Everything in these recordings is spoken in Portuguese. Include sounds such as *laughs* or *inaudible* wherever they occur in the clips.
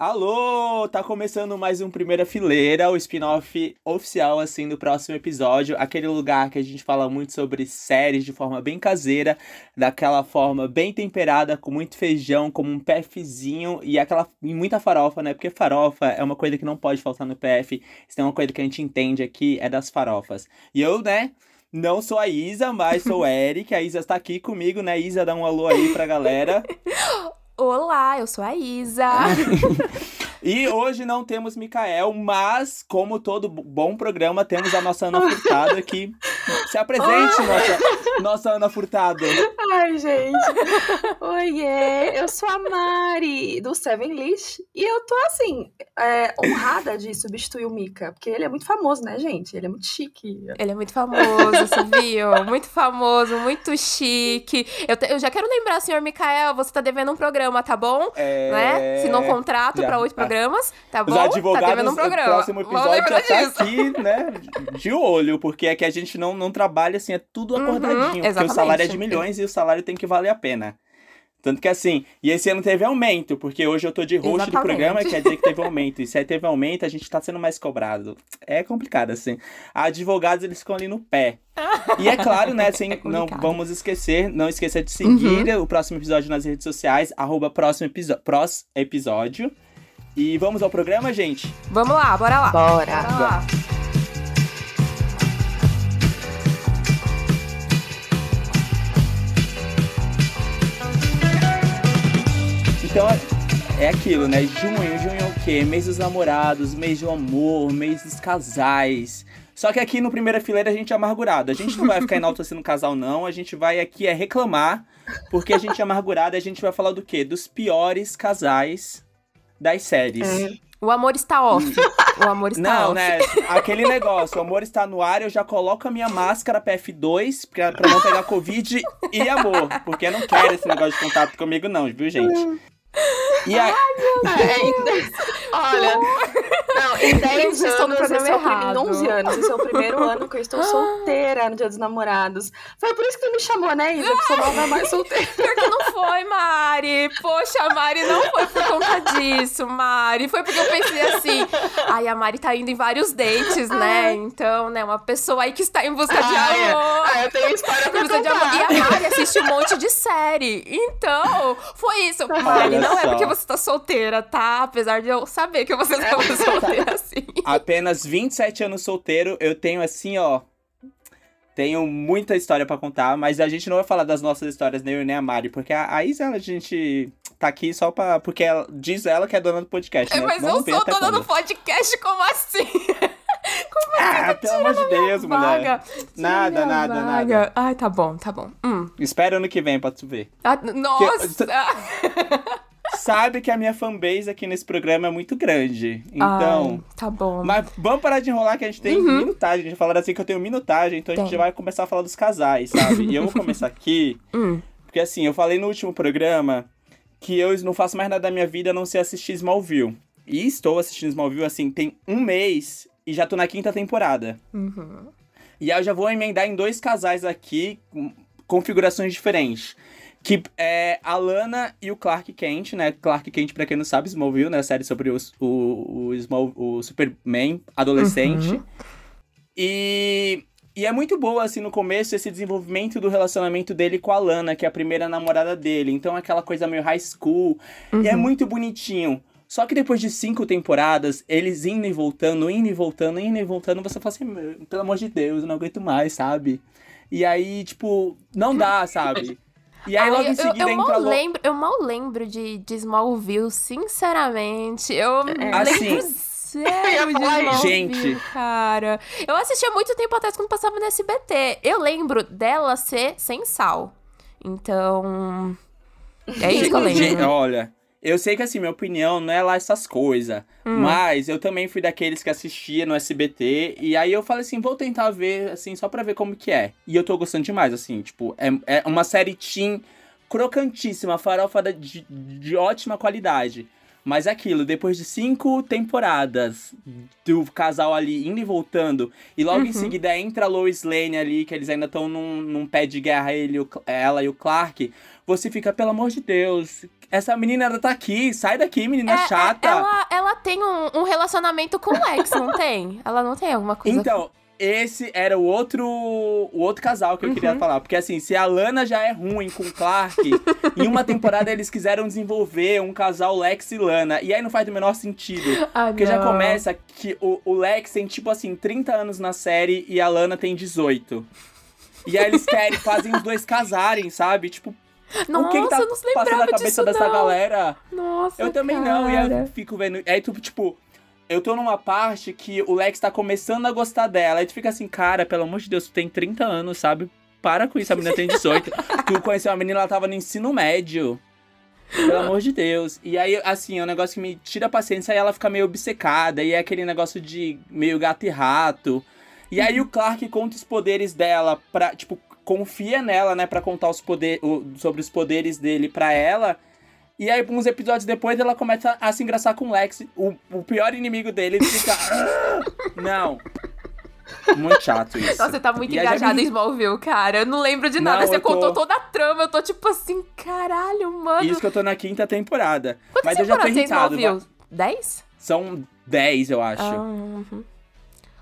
Alô, tá começando mais um Primeira Fileira, o spin-off oficial assim do próximo episódio, aquele lugar que a gente fala muito sobre séries de forma bem caseira, daquela forma bem temperada, com muito feijão, como um PFzinho e aquela e muita farofa, né? Porque farofa é uma coisa que não pode faltar no PF. Se tem uma coisa que a gente entende aqui é das farofas. E eu, né, não sou a Isa, mas sou o *laughs* Eric. A Isa está aqui comigo, né? Isa, dá um alô aí pra galera. *laughs* Olá, eu sou a Isa. *laughs* *laughs* E hoje não temos Mikael, mas, como todo bom programa, temos a nossa Ana Furtado aqui. Se apresente, nossa, nossa Ana Furtado. Ai, gente. Oiê, eu sou a Mari, do Seven List. E eu tô, assim, é, honrada de substituir o Mika, porque ele é muito famoso, né, gente? Ele é muito chique. Ele é muito famoso, você viu? Muito famoso, muito chique. Eu, te, eu já quero lembrar, senhor Mikael, você tá devendo um programa, tá bom? É... Né? Se não contrato para oito programas, tá bom? Os advogados, tá um programa. próximo episódio já tá aqui, né, de olho, porque é que a gente não, não trabalha assim, é tudo Uhum, acordadinho. porque o salário é de milhões e o salário tem que valer a pena. Tanto que assim, e esse ano teve aumento, porque hoje eu tô de host do Exatamente. programa, quer dizer que teve aumento. E se aí teve aumento, a gente tá sendo mais cobrado. É complicado, assim. Advogados, eles ficam ali no pé. E é claro, né, *laughs* assim, É não vamos esquecer, não esqueça de seguir o próximo episódio nas redes sociais, arroba próximo episo- prós episódio. E vamos ao programa, gente? Vamos lá, bora lá. Bora. Bora lá. Então é- é aquilo, né? Junho, junho é o quê? Mês dos namorados, mês do amor, mês dos casais. Só que aqui no Primeira Fileira a gente é amargurado. A gente não vai ficar enaltecendo casal, não. A gente vai aqui é reclamar, porque a gente é amargurado e a gente vai falar do quê? Dos piores casais das séries. É. O amor está off. O amor está Não, off. né? Aquele negócio, o amor está no ar, eu já coloco a minha máscara PF2 pra, pra não pegar Covid e amor. Porque eu não quero esse negócio de contato comigo, não, viu, gente? E a... É, *laughs* em dez- Olha, não, em 10 Gente, vocês estão no anos, esse programa é errado. em 11 anos, esse é o primeiro ano que eu estou solteira no Dia dos Namorados. Foi por isso que tu me chamou, né, Isa? Que sou nova mais solteira. *laughs* Pior que não foi, Mari. Poxa, Mari, não foi por conta disso, Mari. Foi porque eu pensei assim. Ai, a Mari tá indo em vários dates, né? Então, né, uma pessoa aí que está em busca de é. amor. Ah, eu tenho história pra Em busca de amor. E a Mari assiste um monte de série. Então, foi isso. Mari, Olha não é porque você tá solteira, tá? Apesar de eu saber que você tá *laughs* solteira assim. apenas 27 anos solteiro, eu tenho assim, ó. Tenho muita história pra contar, mas a gente não vai falar das nossas histórias, nem eu nem a Mari, porque a, a Isa, a gente tá aqui só pra. Porque ela, diz ela que é dona do podcast, né? Mas Vamos eu sou dona quando. do podcast, como assim? *laughs* Ah, pelo amor de Deus, mulher. Nada, nada, nada. vaga. Ai, tá bom, tá bom. Hum. Espera ano que vem pra tu ver. Ah, nossa! *laughs* Sabe que a minha fanbase aqui nesse programa é muito grande. Então. Ai, tá bom. Mas vamos parar de enrolar que a gente tem Uhum. minutagem. A gente falaram assim que eu tenho minutagem, então a gente Tem. vai começar a falar dos casais, sabe? e eu vou começar aqui, *laughs* Hum. porque assim, eu falei no último programa que eu não faço mais nada da minha vida a não ser assistir Smallville. E estou assistindo Smallville, assim, tem um mês e já tô na quinta temporada. Uhum. E aí eu já vou emendar em dois casais aqui, com configurações diferentes. Que é a Lana e o Clark Kent, né? Clark Kent, pra quem não sabe, Smallville, né? A série sobre os- o, o, Small, o Superman adolescente. Uhum. E, e é muito boa, assim, no começo, esse desenvolvimento do relacionamento dele com a Lana, que é a primeira namorada dele. Então, aquela coisa meio high school. E é Uhum. muito bonitinho. Só que depois de cinco temporadas, eles indo e voltando, indo e voltando, indo e voltando, você fala assim, "Meu, pelo amor de Deus, eu não aguento mais, sabe? E aí, tipo, não dá, sabe? E aí Ai, logo eu, em seguida eu, entra mal lo- lembro, eu mal lembro de, de Smallville, sinceramente. Eu Assim, lembro de. Smallville, Gente. cara. Eu assisti há muito tempo atrás quando passava no SBT. Eu lembro dela ser sem sal. Então. É isso que eu Gente, lembro. olha, eu sei que assim, minha opinião não é lá essas coisas. Hum. Mas eu também fui daqueles que assistia no SBT. E aí eu falei assim, vou tentar ver, assim, só pra ver como que é. E eu tô gostando demais, assim, tipo, é, é uma série teen crocantíssima, farofa de, de ótima qualidade. Mas é aquilo, depois de cinco temporadas do casal ali indo e voltando, e logo Uhum. em seguida entra a Lois Lane ali, que eles ainda estão num, num pé de guerra, ele, o Cl- ela e o Clark, você fica, pelo amor de Deus, essa menina ainda tá aqui, sai daqui, menina É, é, chata. ela, ela tem um, um relacionamento com o Lex, não tem? Ela não tem alguma coisa. Então, esse era o outro, o outro casal que eu queria Uhum. falar. Porque assim, se a Lana já é ruim com o Clark, em uma temporada eles quiseram desenvolver um casal Lex e Lana. E aí não faz o menor sentido. Ah, Porque já não. começa que o, o Lex tem, tipo assim, 30 anos na série e a Lana tem 18. E aí eles querem, fazem os dois casarem, sabe? Tipo, Nossa, o que, que tá eu não se passando na cabeça disso, dessa não. galera? Nossa, Eu também cara. não, e aí eu fico vendo. Aí tu, tipo, eu tô numa parte que o Lex tá começando a gostar dela. Aí tu fica assim, cara, pelo amor de Deus, tu tem 30 anos, sabe? Para com isso, a menina tem 18. *laughs* tu conheceu a menina, ela tava no ensino médio. Pelo amor de Deus. E aí, assim, é um negócio que me tira a paciência e ela fica meio obcecada. E é aquele negócio de meio gato e rato. E aí o Clark conta os poderes dela pra, tipo, confia nela, né, pra contar os poder, sobre os poderes dele pra ela. E aí, uns episódios depois, ela começa a se engraçar com o Lex, o, o pior inimigo dele, ele fica. "Ah!" Não. Muito chato isso. Nossa, você tá muito E engajado me- em Smallville, cara. Eu não lembro de nada. Não, você eu tô- contou toda a trama. Eu tô tipo assim, caralho, mano. Isso que eu tô na quinta temporada. Quantas Mas eu já tô irritado. Smallville? Dez? São 10, eu acho. Ah, uhum.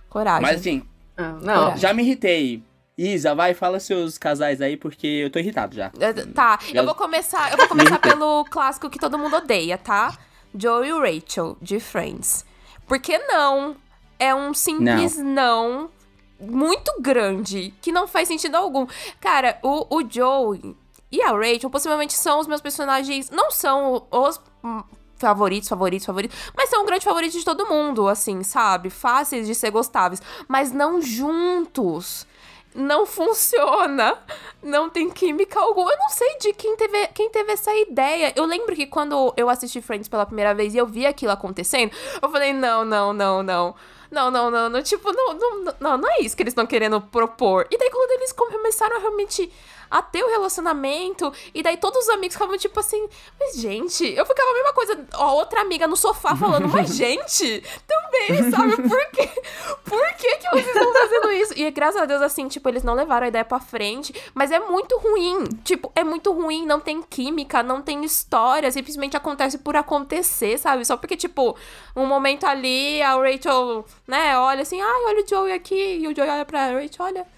Coragem. Mas assim, Ah, não. Coragem. já me irritei. Isa, vai, fala seus casais aí, porque eu tô irritado já. É, Tá, Já- eu vou começar, eu vou *laughs* começar pelo clássico que todo mundo odeia, tá? Joe e Rachel, de Friends. Por que não? É um simples não. muito grande, que não faz sentido algum. Cara, o, o Joe e a Rachel possivelmente são os meus personagens. Não são os favoritos, favoritos, favoritos, mas são um grande favorito de todo mundo, assim, sabe? Fáceis de ser gostáveis, mas não juntos. Não funciona. Não tem química alguma. Eu não sei de quem teve, quem teve essa ideia. Eu lembro que quando eu assisti Friends pela primeira vez e eu vi aquilo acontecendo, eu falei: não, não, não, não. Não, não, não, não. Tipo, não, não, não, não é isso que eles estão querendo propor. E daí, quando eles começaram a realmente a ter o relacionamento, e daí todos os amigos ficavam tipo assim, mas gente, eu ficava a mesma coisa, a outra amiga no sofá falando, mas *laughs* gente, também, sabe? Por quê? Por que que vocês estão fazendo isso? E graças a Deus, assim, tipo, eles não levaram a ideia pra frente, mas é muito ruim. Tipo, é muito ruim, não tem química, não tem história, simplesmente acontece por acontecer, sabe? Só porque, tipo, um momento ali, a Rachel, né, olha assim, ai, olha o Joey aqui, e o Joey olha pra Rachel, olha.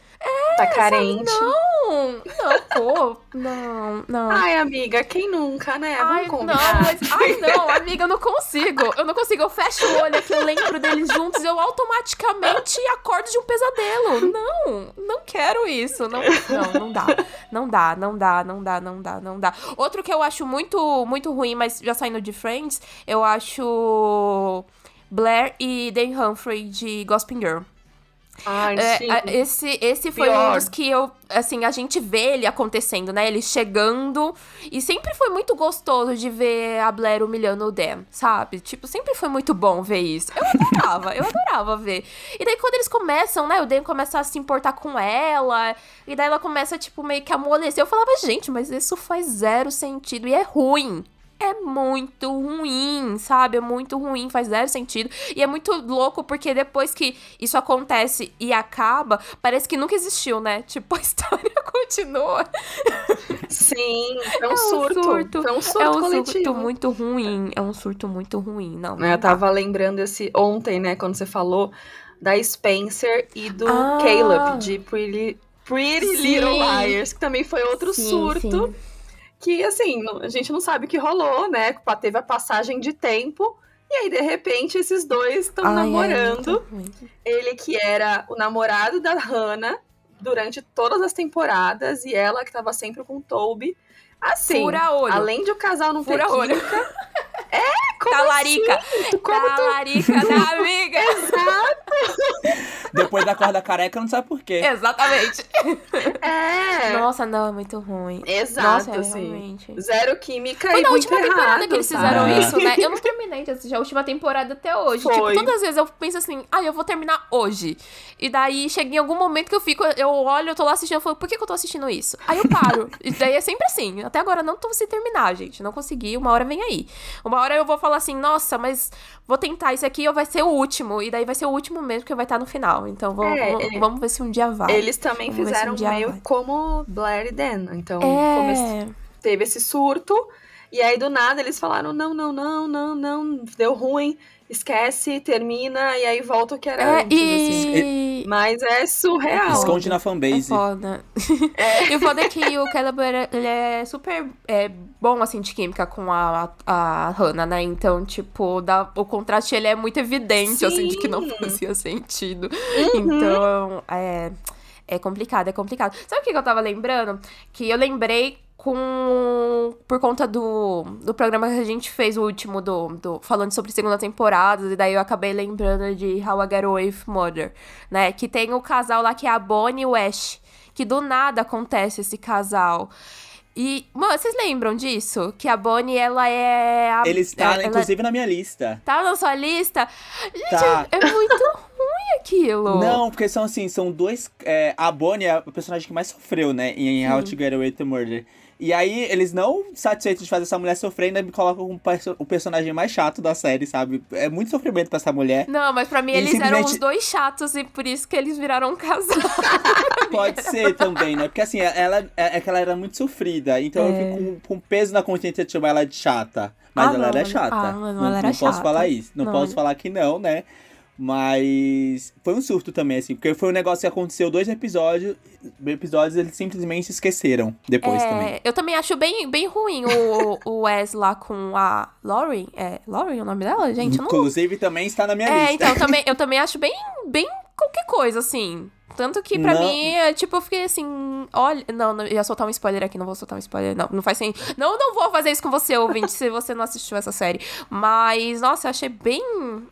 Tá carente. Não, não, pô, não, não. Ai, amiga, quem nunca, né? Ai, Vamos não, combinar. mas. Ai, não, amiga, eu não consigo. Eu não consigo. Eu fecho o olho aqui, eu lembro deles juntos, eu automaticamente acordo de um pesadelo. Não, não quero isso. Não, não, não dá. Não dá, não dá, não dá, não dá, não dá. Outro que eu acho muito, muito ruim, mas já saindo de Friends, eu acho. Blair e Dan Humphrey de Gossip Girl. Ai, É, esse, esse foi Pior. um dos que eu, assim, a gente vê ele acontecendo, né? Ele chegando. E sempre foi muito gostoso de ver a Blair humilhando o Dan, sabe? Tipo, sempre foi muito bom ver isso. Eu adorava, eu adorava ver. E daí quando eles começam, né? O Dan começa a se importar com ela. E daí ela começa, tipo, meio que a amolecer. Eu falava, gente, mas isso faz zero sentido e é ruim. É muito ruim, sabe? É muito ruim, faz zero sentido. E é muito louco porque depois que isso acontece e acaba, parece que nunca existiu, né? *laughs* Tipo, a história *laughs* continua. Sim, é um, É um surto. surto. É um surto é um coletivo. surto muito ruim. É um surto muito ruim. Não. Né, Eu tava lembrando esse ontem, né, quando você falou da Spencer e do Ah. Caleb de Pretty, Pretty. Little Liars, que também foi outro Sim, surto. sim. Que assim, a gente não sabe o que rolou, né? Teve a passagem de tempo. E aí, de repente, esses dois estão Ai, é namorando. muito. Ele que era o namorado da Hannah durante todas as temporadas e ela que tava sempre com o Toby. Assim, olho. além de o casal não ter Fura olho. química, *laughs* como Talarica. assim? Como tu Talarica da *laughs* amiga. Depois da corda careca, não sabe por quê. Exatamente. É. Nossa, não, é muito ruim. Exato, Nossa, é, assim. realmente. Zero química Foi e na muito última temporada errado, que eles fizeram sabe? isso, né? Eu não terminei de assistir a última temporada até hoje. Tipo, Foi. todas as vezes eu penso assim, ah, eu vou terminar hoje. E daí chega em algum momento que eu fico, eu olho, eu tô lá assistindo, eu falo, por que, que eu tô assistindo isso? Aí eu paro. e daí é sempre assim. Até agora não tô conseguindo terminar, gente. Não consegui, uma hora vem aí. Uma hora eu vou falar assim, nossa, mas vou tentar esse aqui ou vai ser o último. E daí vai ser o último mesmo, que vai estar no final. Então vou- É, é. vamos ver se um dia vai. Eles também Vamos fizeram um meio vai. como Blair e Dan. Então, É. teve esse surto. E aí, do nada, eles falaram: não, não, não, não, não, deu ruim, esquece, termina, e aí volta o que era É, antes, assim. e. Mas é surreal. Esconde na É fanbase. foda. *laughs* E o foda é que o Caleb, ele é super é, bom, assim, de química com a, a Hannah, né? Então, tipo, dá, o contraste, ele é muito evidente, assim, de que não Sim. fazia sentido. Uhum. Então, é, é complicado, é complicado. Sabe o que que eu tava lembrando? Que eu lembrei com... Por conta do, do programa que a gente fez, o último, do, do falando sobre segunda temporada, e daí eu acabei lembrando de How I Get Away with Murder, né? Que tem o casal lá que é a Bonnie e o Ash, que do nada acontece esse casal. E, mano, vocês lembram disso? Que a Bonnie, ela é... A, Ele está, ela- inclusive, na minha lista. Tá na sua lista? Gente, Tá. é muito ruim aquilo. Não, porque são assim, são dois. é, a Bonnie é o personagem que mais sofreu, né? Em How to Get Away with Murder. E aí, eles não satisfeitos de fazer essa mulher sofrer, ainda me colocam como perso- o personagem mais chato da série, sabe? É muito sofrimento pra essa mulher. Não, mas pra mim E eles eram simplesmente- os dois chatos e por isso que eles viraram um casal. *laughs* Pode ser também, né? Porque assim, ela é, é que ela era muito sofrida. Então eu É. fico com, com peso na consciência de chamar ela de chata. Mas Ah, ela não, era chata. Ah, mano, não ela era não posso chata. falar isso. Não, Não, posso falar que não, né? Mas foi um surto também, assim, porque foi um negócio que aconteceu dois episódios, episódios eles simplesmente esqueceram depois É, também. Eu também acho bem, bem ruim o, o Wes lá com a Lauren. É Lauren o nome dela, gente? Eu não Inclusive também está na minha É, lista. então, também, *laughs* eu também acho bem, bem qualquer coisa, assim. Tanto que pra Não. mim, é, tipo, eu fiquei assim, olha. Não, não, eu ia soltar um spoiler aqui, não vou soltar um spoiler. Não, não faz sentido. Não, não vou fazer isso com você, ouvinte, se você não assistiu essa série. Mas, nossa, eu achei bem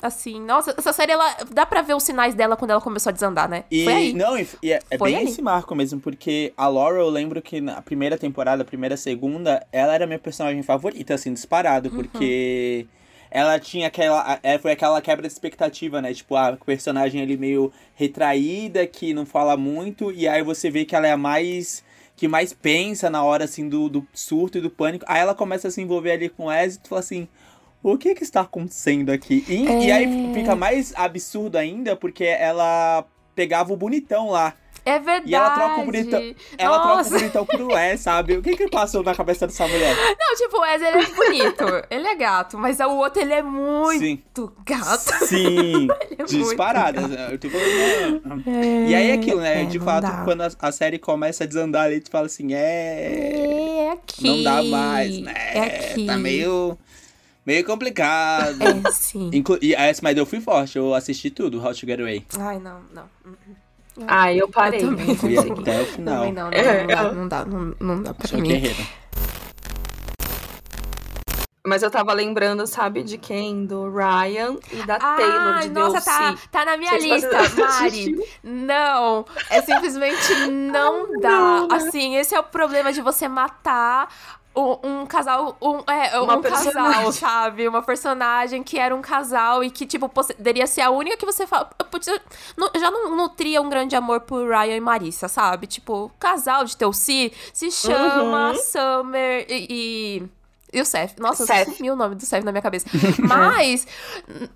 assim. Nossa, essa série, ela. Dá pra ver os sinais dela quando ela começou a desandar, né? E, Foi aí. não, e, e é, é Foi bem aí. esse marco mesmo, porque a Laura, eu lembro que na primeira temporada, primeira, segunda, ela era minha personagem favorita, assim, disparado, Uhum. Ela tinha aquela. é, Foi aquela quebra de expectativa, né? Tipo, a personagem ali meio retraída, que não fala muito, e aí você vê que ela é a mais. que mais pensa na hora, assim, do, do surto e do pânico. Aí ela começa a se envolver ali com o e fala assim. O que que está acontecendo aqui? E, e aí É. fica mais absurdo ainda, porque ela pegava o bonitão lá. É verdade. E ela troca o bonitão. Ela troca Nossa. o bonitão por Wes, sabe? O que que passou na cabeça dessa mulher? Não, tipo, o Wes, ele é bonito. ele é gato. Mas o outro, ele é muito gato. Sim, *laughs* é disparada. Eu tô falando, E aí é aquilo, né? É, de fato, quando a, a série começa a desandar ali, tu fala assim, é. É aqui. Não dá mais, né? É aqui. Tá meio. meio complicado. É, sim. Inclu e, mas eu fui forte, eu assisti tudo, How to Get Away. Ai, não, não. Ah, eu parei. Eu também. não consegui. até o final. Também não, não, É, não, dá, eu- não dá, não, não dá pra Sou mim. guerreiro. Mas eu tava lembrando, sabe, de quem? Do Ryan e da Taylor de nossa, DLC. tá, tá na minha Vocês lista, *laughs* Mari. Não, é simplesmente não *laughs* dá. não. Assim, esse é o problema de você matar um, um casal, um, é, Uma um casal, *laughs* sabe? Uma personagem que era um casal e que, tipo, poderia ser a única que você fala. eu eu já não nutria um grande amor por Ryan e Marissa, sabe? Tipo, casal de Teuci se chama Uhum. Summer e. e... e o Seth. Nossa, Seth. sumiu o nome do Seth na minha cabeça. *laughs* Mas,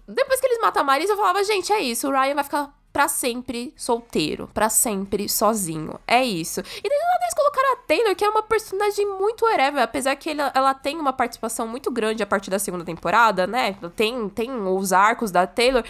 depois que eles matam a Marisa, eu falava, gente, é isso. O Ryan vai ficar pra sempre solteiro. Pra sempre sozinho. É isso. E daí, eles colocaram a Taylor, que é uma personagem muito whatever. Apesar que ele- ela tem uma participação muito grande a partir da segunda temporada, né? Tem, tem os arcos da Taylor.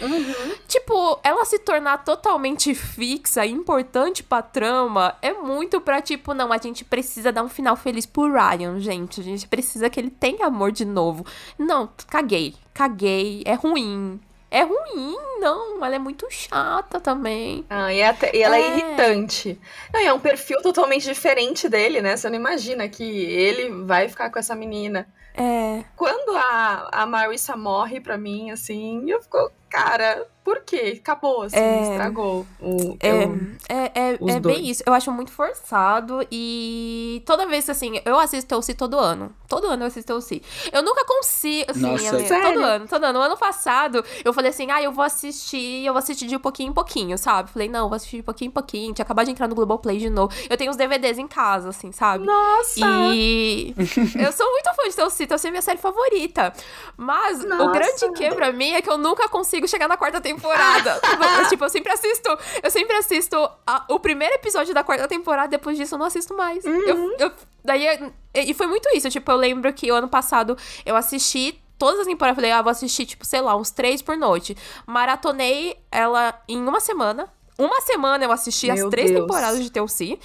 Tipo, ela se tornar totalmente fixa, importante pra trama, é muito pra, tipo, não, a gente precisa dar um final feliz pro Ryan, gente. A gente precisa que ele tenha amor de novo. Não, caguei. Caguei. É ruim. É ruim, não. Ela é muito chata também. Ah, e, até- e ela é. É. irritante. Não, é um perfil totalmente diferente dele, né? Você não imagina que ele vai ficar com essa menina. É. Quando a, a Marissa morre pra mim, assim, eu fico. cara, por quê? Acabou, assim, É. estragou. O, É, eu- é, é, é bem isso. Eu acho muito forçado e toda vez que, assim, eu assisto Tulsi todo ano. Todo ano eu assisto Tulsi. Eu nunca consigo, assim, Nossa. amiga, Sério? todo ano, todo ano. O ano passado, eu falei assim, ah, eu vou assistir, eu vou assistir de pouquinho em pouquinho, sabe? Falei, não, vou assistir de pouquinho em pouquinho. Tinha acabado de entrar no Globoplay de novo. Eu tenho os DVDs em casa, assim, sabe? Nossa! E eu sou muito fã de Tulsi, Tulsi é minha série favorita. Mas o Nossa. grande que pra mim é que eu nunca consigo chegar na quarta temporada. Eu, *laughs* tipo, eu sempre assisto, eu sempre assisto a- o primeiro episódio da quarta temporada, depois disso eu não assisto mais. Eu, eu- daí, e foi muito isso, tipo, eu lembro que o ano passado eu assisti todas as temporadas, eu falei, ah, vou assistir, tipo, sei lá, uns três por noite. Maratonei ela em uma semana. Uma semana eu assisti as Meu três Deus. temporadas de Telci.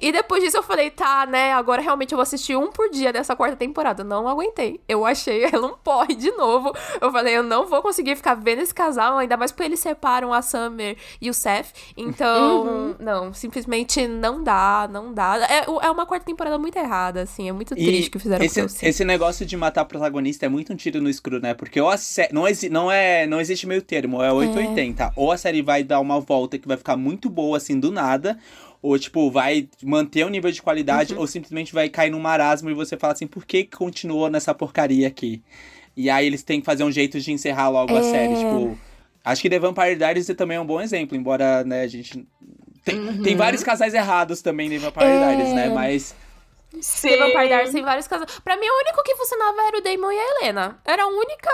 E depois disso eu falei, tá, né? Agora realmente eu vou assistir um por dia dessa quarta temporada. Não aguentei. Eu achei *laughs* ela um porre de novo. Eu falei, eu não vou conseguir ficar vendo esse casal, ainda mais porque eles separam a Summer e o Seth. Então, Uhum. não, simplesmente não dá, não dá. É, é uma quarta temporada muito errada, assim. É muito triste o que fizeram esse, com esse negócio de matar protagonista é muito um tiro no escuro, né? Porque ou a sé- não, exi não, é, não existe meio termo, é 880. Ou a série vai dar uma volta que vai ficar muito boa, assim, do nada. Ou, tipo, vai manter o nível de qualidade, Uhum. ou simplesmente vai cair num marasmo e você fala assim, por que que continuou nessa porcaria aqui? E aí eles têm que fazer um jeito de encerrar logo a É. série, tipo... Acho que The Vampire Diaries também é um bom exemplo, embora, né, a gente... Tem, Uhum. tem vários casais errados também em The Vampire É. Diaries, né? Mas... Sim. The Vampire Diaries tem vários casos. Pra mim, o único que funcionava era o Damon e a Helena. Era a única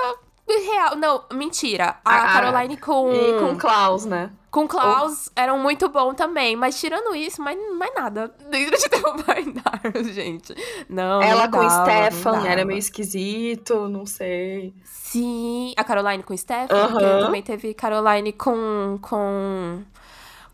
real. Não, mentira. A Ah, Caroline com. E com Klaus, né? Com Klaus eram muito bom também, mas tirando isso, mais, mais nada. Dentro de *laughs* Vampire Diaries, gente. Não, Ela não com dava, não Stefan era meio esquisito, não sei. Sim, a Caroline com Stefan, porque também teve Caroline com. com.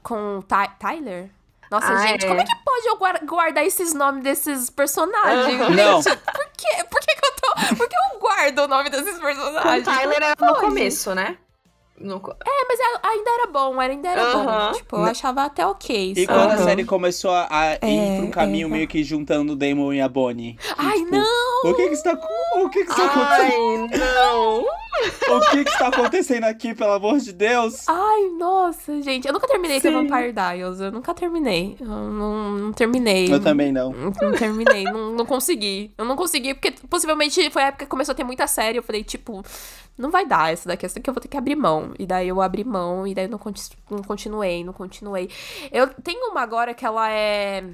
com Ty- Tyler. Nossa, Ah, gente, é. como é que pode eu guar- guardar esses nomes desses personagens? Não. Por quê? Por que, que eu tô. Por que eu guardo o nome desses Com personagens? Tyler era no começo, né? É, mas a- ainda era bom, ainda era bom. Tipo, eu achava até ok. E sabe? quando a série começou a, a ir É, pra um caminho é. meio que juntando o Damon e a Bonnie. Ai, tipo, não! O que que está, o que que está acontecendo? Ai, não! O que que está acontecendo aqui, pelo amor de Deus? Ai, nossa, gente. Eu nunca terminei The Sim. Vampire Dials. Eu nunca terminei. Eu não, não terminei. Eu também não. Não, não terminei, não, não consegui. Eu não consegui, porque possivelmente foi a época que começou a ter muita série. Eu falei, tipo, não vai dar essa daqui, essa daqui eu vou ter que abrir mão. E daí eu abri mão, e daí eu não, conti- não continuei, não continuei. Eu tenho uma agora que ela é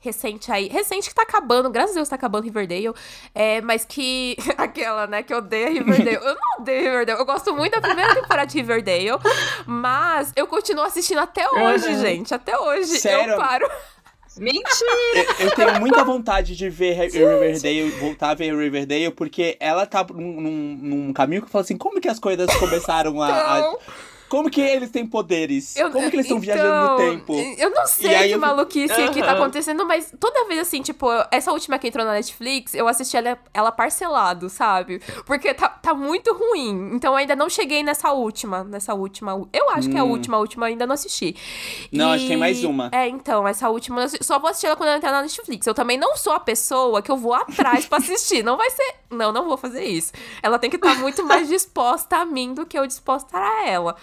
recente aí. Recente que tá acabando, graças a Deus tá acabando Riverdale. É, mas que. *laughs* Aquela, né, que odeia Riverdale. Eu não odeio Riverdale. Eu gosto muito da primeira temporada de Riverdale. Mas eu continuo assistindo até hoje, Uhum. gente. Até hoje. Sério? Eu paro. *laughs* Mentira! Eu, eu tenho muita *laughs* vontade de ver Riverdale, voltar a ver Riverdale, porque ela tá num, num- num caminho que eu falo assim, como que as coisas começaram a... a- como que eles têm poderes? Eu- como que eles estão então, viajando no tempo? Eu não sei aí que eu- maluquice que tá acontecendo, mas toda vez assim, tipo, essa última que entrou na Netflix, eu assisti ela, ela parcelado, sabe? Porque tá, tá muito ruim. Então eu ainda não cheguei nessa última. Nessa última. Eu acho que é a Hum. última, a última eu ainda não assisti. Não, E- acho que tem mais uma. É, então, essa última. eu só vou assistir ela quando ela entrar na Netflix. Eu também não sou a pessoa que eu vou atrás pra assistir. Não vai ser. Não, não vou fazer isso. Ela tem que estar muito mais *laughs* disposta a mim do que eu disposta a ela.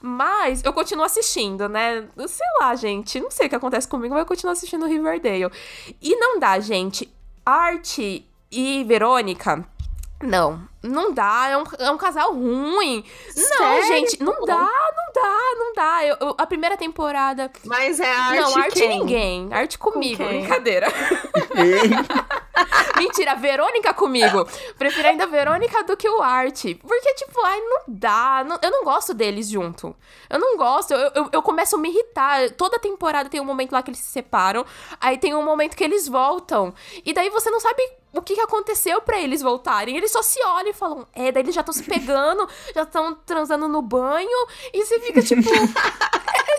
Mas eu continuo assistindo, né? Sei lá, gente. Não sei o que acontece comigo, mas eu continuo assistindo Riverdale. E não dá, gente. Arte e Verônica. Não, não dá. É um, é um casal ruim. Não, Sério? gente, não dá, não dá, não dá. Eu- eu- a primeira temporada. Mas é arte não, arte quem? ninguém. Arte comigo. quem? Brincadeira. *laughs* Mentira, Verônica comigo. Prefiro ainda a Verônica do que o Arte. Porque, tipo, ai, não dá. não- eu não gosto deles junto. Eu não gosto. Eu, eu, eu começo a me irritar. Toda temporada tem um momento lá que eles se separam. Aí tem um momento que eles voltam. E daí você não sabe o que, que aconteceu pra eles voltarem. Eles só se olham e falam, é, daí eles já estão se pegando, já estão transando no banho. E você fica, tipo. *laughs*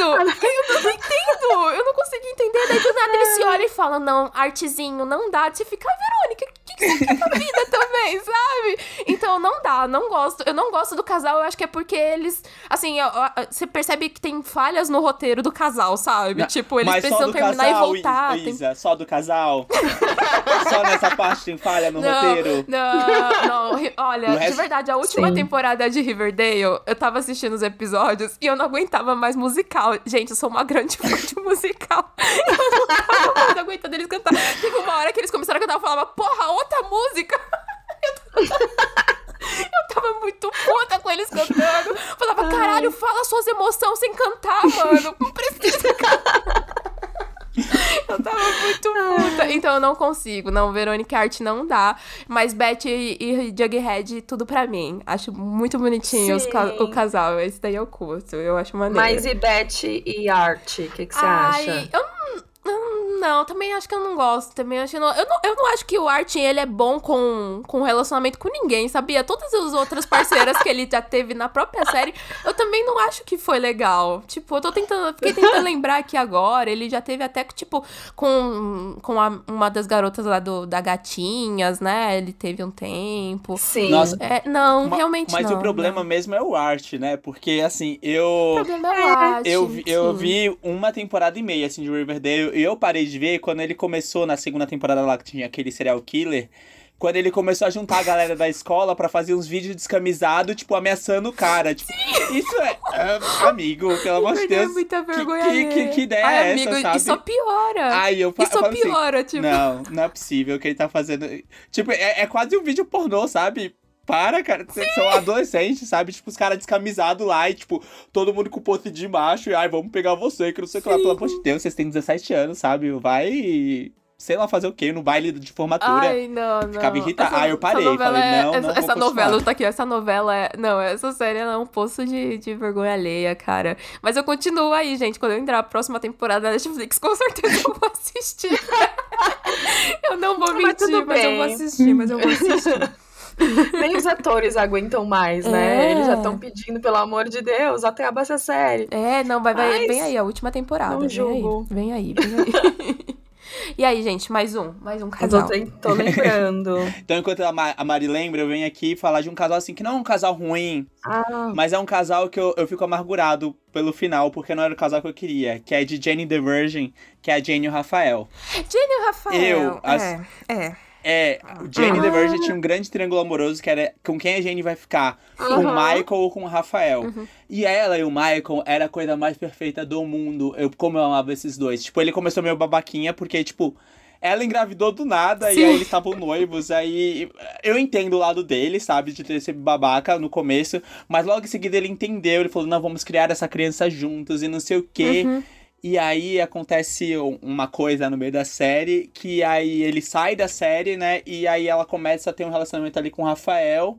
é, é isso. *laughs* Eu não entendo. Eu não consigo entender. Daí do nada eles se olham e falam, não, artezinho, não dá. Você fica, "Ah, Verônica, o que, que vida também, sabe? Então não dá, não gosto. Eu não gosto do casal, eu acho que é porque eles. Assim, você percebe que tem falhas no roteiro do casal, sabe? Não, tipo, eles precisam terminar casal, e voltar. Isa, tem... só do casal. *laughs* só nessa parte tem falha no não, roteiro. Não, não. Olha, resto... de verdade, a última Sim. temporada de Riverdale, eu tava assistindo os episódios e eu não aguentava mais musical. Gente, eu sou uma grande fã de musical. *laughs* Eu não tava mais aguentando eles cantar. Teve uma hora que eles começaram a cantar, eu falava, porra, outra música! *laughs* *laughs* Eu tava muito puta com eles cantando. Falava, caralho, fala suas emoções sem cantar, mano. Não precisa cantar. Eu tava muito puta. Então eu não consigo. Não, Verônica Art não dá. Mas Betty e Jughead, tudo pra mim. Acho muito bonitinho ca o casal. Esse daí eu curto. Eu acho maneiro. Mas e Betty e Art? O que, que você acha? Eu não, também acho que eu não gosto. Também acho que não, eu, não, eu não acho que o Artin ele é bom com, com relacionamento com ninguém, sabia? Todas as outras parceiras que ele já teve na própria série, eu também não acho que foi legal. Tipo, eu tô tentando. Fiquei tentando lembrar aqui agora. Ele já teve até, tipo, com, com a, uma das garotas lá do, da Gatinhas, né? Ele teve um tempo. Sim. Nossa, é, não, ma, realmente mas não. Mas o problema não. mesmo é o Art, né? Porque, assim, eu. O problema é o Art. Eu, eu vi uma temporada e meia, assim, de Riverdale, eu parei de ver quando ele começou na segunda temporada lá que tinha aquele serial killer. Quando ele começou a juntar a galera da escola para fazer uns vídeos descamisados, tipo, ameaçando o cara. Tipo, isso é, é, Amigo, pelo amor de Deus. muita vergonha. Que, que, que ideia Ai, é amigo, essa, sabe? E só piora. Ai, eu e só assim, piora, assim, tipo. Não, não é possível que ele tá fazendo. Tipo, é, é quase um vídeo pornô, sabe? Para, cara. Sim. São adolescentes, sabe? Tipo, os caras descamisados lá e, tipo, todo mundo com posto de macho. E, ai, vamos pegar você, que não sei o que lá. Pelo amor de Deus, vocês têm 17 anos, sabe? Vai sei lá fazer o quê, no baile de formatura. Ai, não, não. Ficava irritado. Aí eu parei, falei, é, não, essa, não Essa novela, tá aqui, essa novela é... Não, essa série é um poço de, de vergonha alheia, cara. Mas eu continuo aí, gente. Quando eu entrar na próxima temporada da Netflix, *laughs* com certeza eu vou assistir. *laughs* eu não vou mentir, mas, mas eu vou assistir, mas eu vou assistir. *laughs* *laughs* Nem os atores aguentam mais, né? É. Eles já estão pedindo, pelo amor de Deus, até a essa série. É, não, vai, vai, vem aí a última temporada. Não jogo. Vem aí, vem aí. Vem *laughs* aí. E aí, gente, mais um, mais um casal. Eu tô, tô lembrando. *laughs* então, enquanto a Mari lembra, eu venho aqui falar de um casal assim, que não é um casal ruim, ah. mas é um casal que eu, eu fico amargurado pelo final, porque não era o casal que eu queria, que é de Jenny the Virgin, que é a Jenny e o Rafael. Jenny e o Rafael. Eu, as... é, é. É, o Jane uhum. The Virgin tinha um grande triângulo amoroso que era com quem a Jane vai ficar, com o Michael ou com o Rafael. Uhum. E ela e o Michael era a coisa mais perfeita do mundo. Eu, como eu amava esses dois. Tipo, ele começou meio babaquinha, porque, tipo, ela engravidou do nada Sim. e aí eles estavam noivos. Aí eu entendo o lado dele, sabe, de ter sido babaca no começo, mas logo em seguida ele entendeu. Ele falou: não, vamos criar essa criança juntos e não sei o quê. Uhum. E aí acontece uma coisa no meio da série, que aí ele sai da série, né? E aí ela começa a ter um relacionamento ali com o Rafael.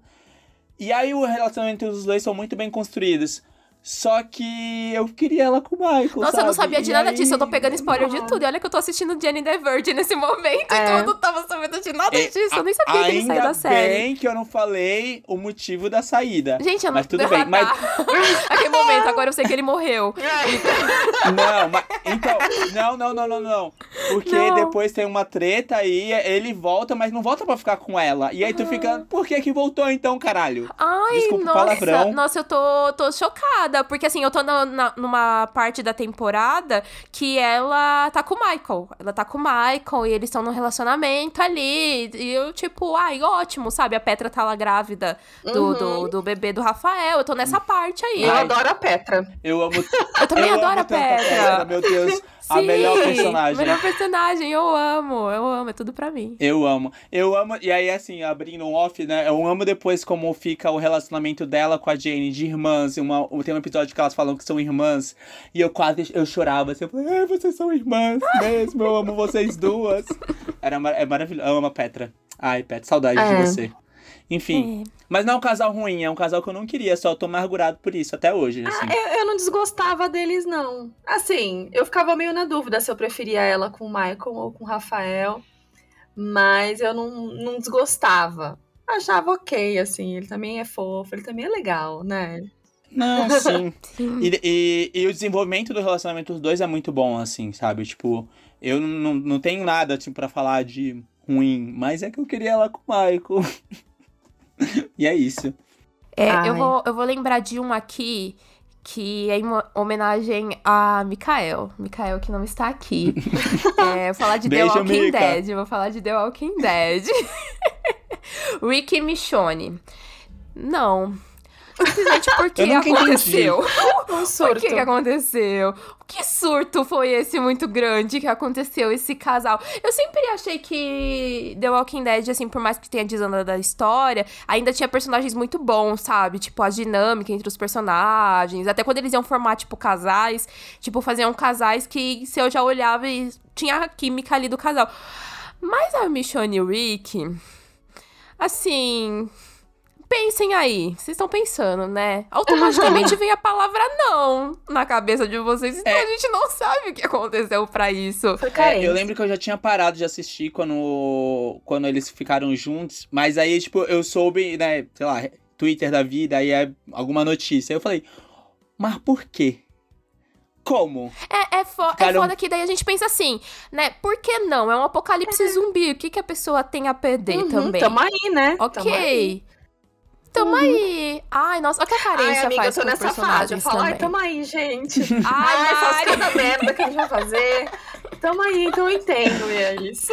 E aí o relacionamento dos dois são muito bem construídos. Só que eu queria ela com o Michael. Nossa, sabe? eu não sabia de e nada aí... disso. Eu tô pegando spoiler de tudo. E olha que eu tô assistindo Jenny the Virgin nesse momento. É. Então eu não tava sabendo de nada é, disso. Eu nem sabia a, que ele saiu da série. Ainda bem que eu não falei o motivo da saída. Gente, eu não... Mas tudo bem. Mas... *laughs* Aquele momento, agora eu sei que ele morreu. *laughs* não, mas... Então, não, não, não, não, não. Porque não. depois tem uma treta aí, ele volta, mas não volta pra ficar com ela. E aí tu fica, por que que voltou então, caralho? Ai, Desculpa nossa. palavrão. Nossa, eu tô, tô chocada. Porque assim, eu tô na, na, numa parte da temporada que ela tá com o Michael. Ela tá com o Michael e eles estão num relacionamento ali. E eu, tipo, ai, ótimo, sabe? A Petra tá lá grávida do, uhum. do, do, bebê do Rafael. Eu tô nessa parte aí. Eu ai, adoro a Petra. Eu amo. Eu também eu adoro a Petra. Petra. Meu Deus. Sim, a melhor personagem. melhor personagem, eu amo, eu amo, é tudo pra mim. Eu amo. Eu amo, e aí assim, abrindo um off, né, eu amo depois como fica o relacionamento dela com a Jane, de irmãs, uma, tem um episódio que elas falam que são irmãs, e eu quase, eu chorava, assim, eu falei, ai, vocês são irmãs mesmo, eu amo vocês duas. Era, é maravilhoso, eu amo a Petra. Ai, Petra, saudade é. de você. Enfim. É. Mas não é um casal ruim, é um casal que eu não queria, só tô amargurado por isso até hoje. Ah, assim. Ah, eu, eu, não desgostava deles, não. Assim, eu ficava meio na dúvida se eu preferia ela com o Michael ou com o Rafael. Mas eu não, não desgostava. Achava ok, assim, ele também é fofo, ele também é legal, né? Não, *laughs* sim. sim. E, e, e, o desenvolvimento do relacionamento dos dois é muito bom, assim, sabe? Tipo, eu não, não tenho nada, tipo, pra falar de ruim, mas é que eu queria ela com o Michael. *laughs* *laughs* e é isso. É, eu vou, eu vou lembrar de um aqui que é em homenagem a Mikael. Mikael que não está aqui. *laughs* É, vou falar de The Beijo, Walking Mika. Dead. Eu vou falar de The Walking Dead. *laughs* Ricky Michonne. Não. Simplesmente porque aconteceu. *laughs* Um Por surto. que, que aconteceu? Que surto foi esse muito grande que aconteceu esse casal? Eu sempre achei que The Walking Dead, assim, por mais que tenha desandado da história, ainda tinha personagens muito bons, sabe? Tipo, a dinâmica entre os personagens. Até quando eles iam formar, tipo, casais, tipo, faziam casais que se eu já olhava e tinha a química ali do casal. Mas a Michonne e o Rick, assim. Pensem aí, vocês estão pensando, né? Automaticamente *laughs* vem a palavra não na cabeça de vocês, então a gente não sabe o que aconteceu pra isso. É, eu lembro que eu já tinha parado de assistir quando, quando eles ficaram juntos, mas aí, tipo, eu soube, né, sei lá, Twitter da vida, aí é alguma notícia. Aí eu falei, mas por quê? Como? É, é, fo é Ficaram- foda que daí a gente pensa assim, né? Por que não? É um apocalipse zumbi, o que, que a pessoa tem a perder Uhum, também? Tamo aí, né? Tamo aí. Tamo aí. Ai, nossa, olha que a Ai, carência amiga, eu faz tô com nessa fase. Eu falo, ai, tamo aí, gente. Ai, Ai, faz Mari. cada merda que a gente vai fazer. *laughs* Tamo aí, então eu entendo eles.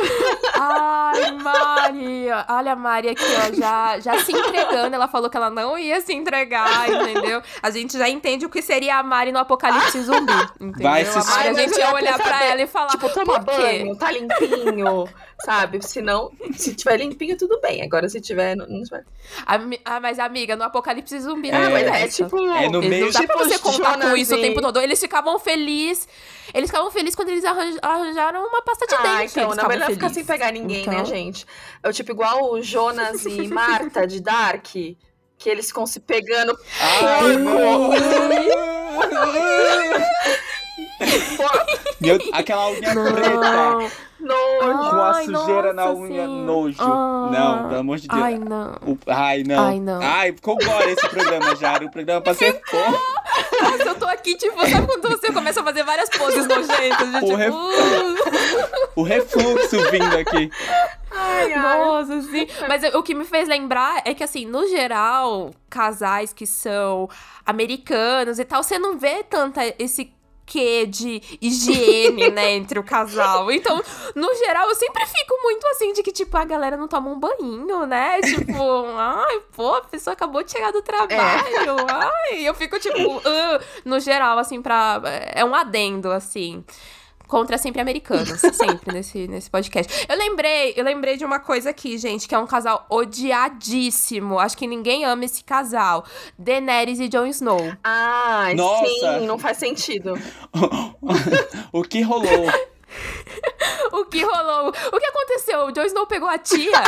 Ai, Mari. Olha a Mari aqui, ó, já, já se entregando. Ela falou que ela não ia se entregar, entendeu? A gente já entende o que seria a Mari no apocalipse zumbi, entendeu? Vai a se- Mari, a Ai, mas gente ia olhar pra saber, ela e falar, Tipo, toma por quê? banho, tá limpinho, sabe? Se não, se tiver limpinho, tudo bem. Agora, se tiver. Não, não tiver. Ah, mas amiga, no apocalipse zumbi não É. mas é essa. tipo. É no meio não dá pra tipo você contar com isso o tempo todo. Eles ficavam felizes. Eles ficavam felizes quando eles arranj- arranjaram uma pasta de Ah, dente. então, não é melhor ficar sem pegar ninguém, né, Então. gente? É o tipo igual o Jonas e *laughs* Marta de Dark, que eles ficam se pegando. Ai, não. *laughs* *laughs* Meu, aquela unha preta Não. Nojo. com a Ai, sujeira na unha, sim. nojo. Ah. Não, pelo amor de Deus. Ai, não. O- ai, não. Ai, não. Ai, ficou agora esse programa já. O programa pra ser fome. Nossa, eu tô aqui, tipo, sabe quando você começa a fazer várias poses nojentas? De, O tipo, ref- uh, O refluxo vindo aqui. Ai, ai. Nossa, sim. Mas o que me fez lembrar é que, assim, no geral, casais que são americanos e tal, você não vê tanta esse quê de higiene, né, *laughs* entre o casal. Então, no geral, eu sempre fico muito assim, de que, tipo, a galera não toma um banho, né? Tipo, *laughs* ai, pô, a pessoa acabou de chegar do trabalho. Ai, eu fico, tipo, *laughs* "Ah", no geral, assim, pra... É um adendo, assim contra sempre americanos, *laughs* sempre nesse, nesse podcast. Eu lembrei, eu lembrei de uma coisa aqui, gente, que é um casal odiadíssimo. Acho que ninguém ama esse casal. Daenerys e Jon Snow. Ai, Nossa. sim, não faz sentido. *laughs* o que rolou? *laughs* O que rolou? O que aconteceu? O Jon Snow pegou a tia?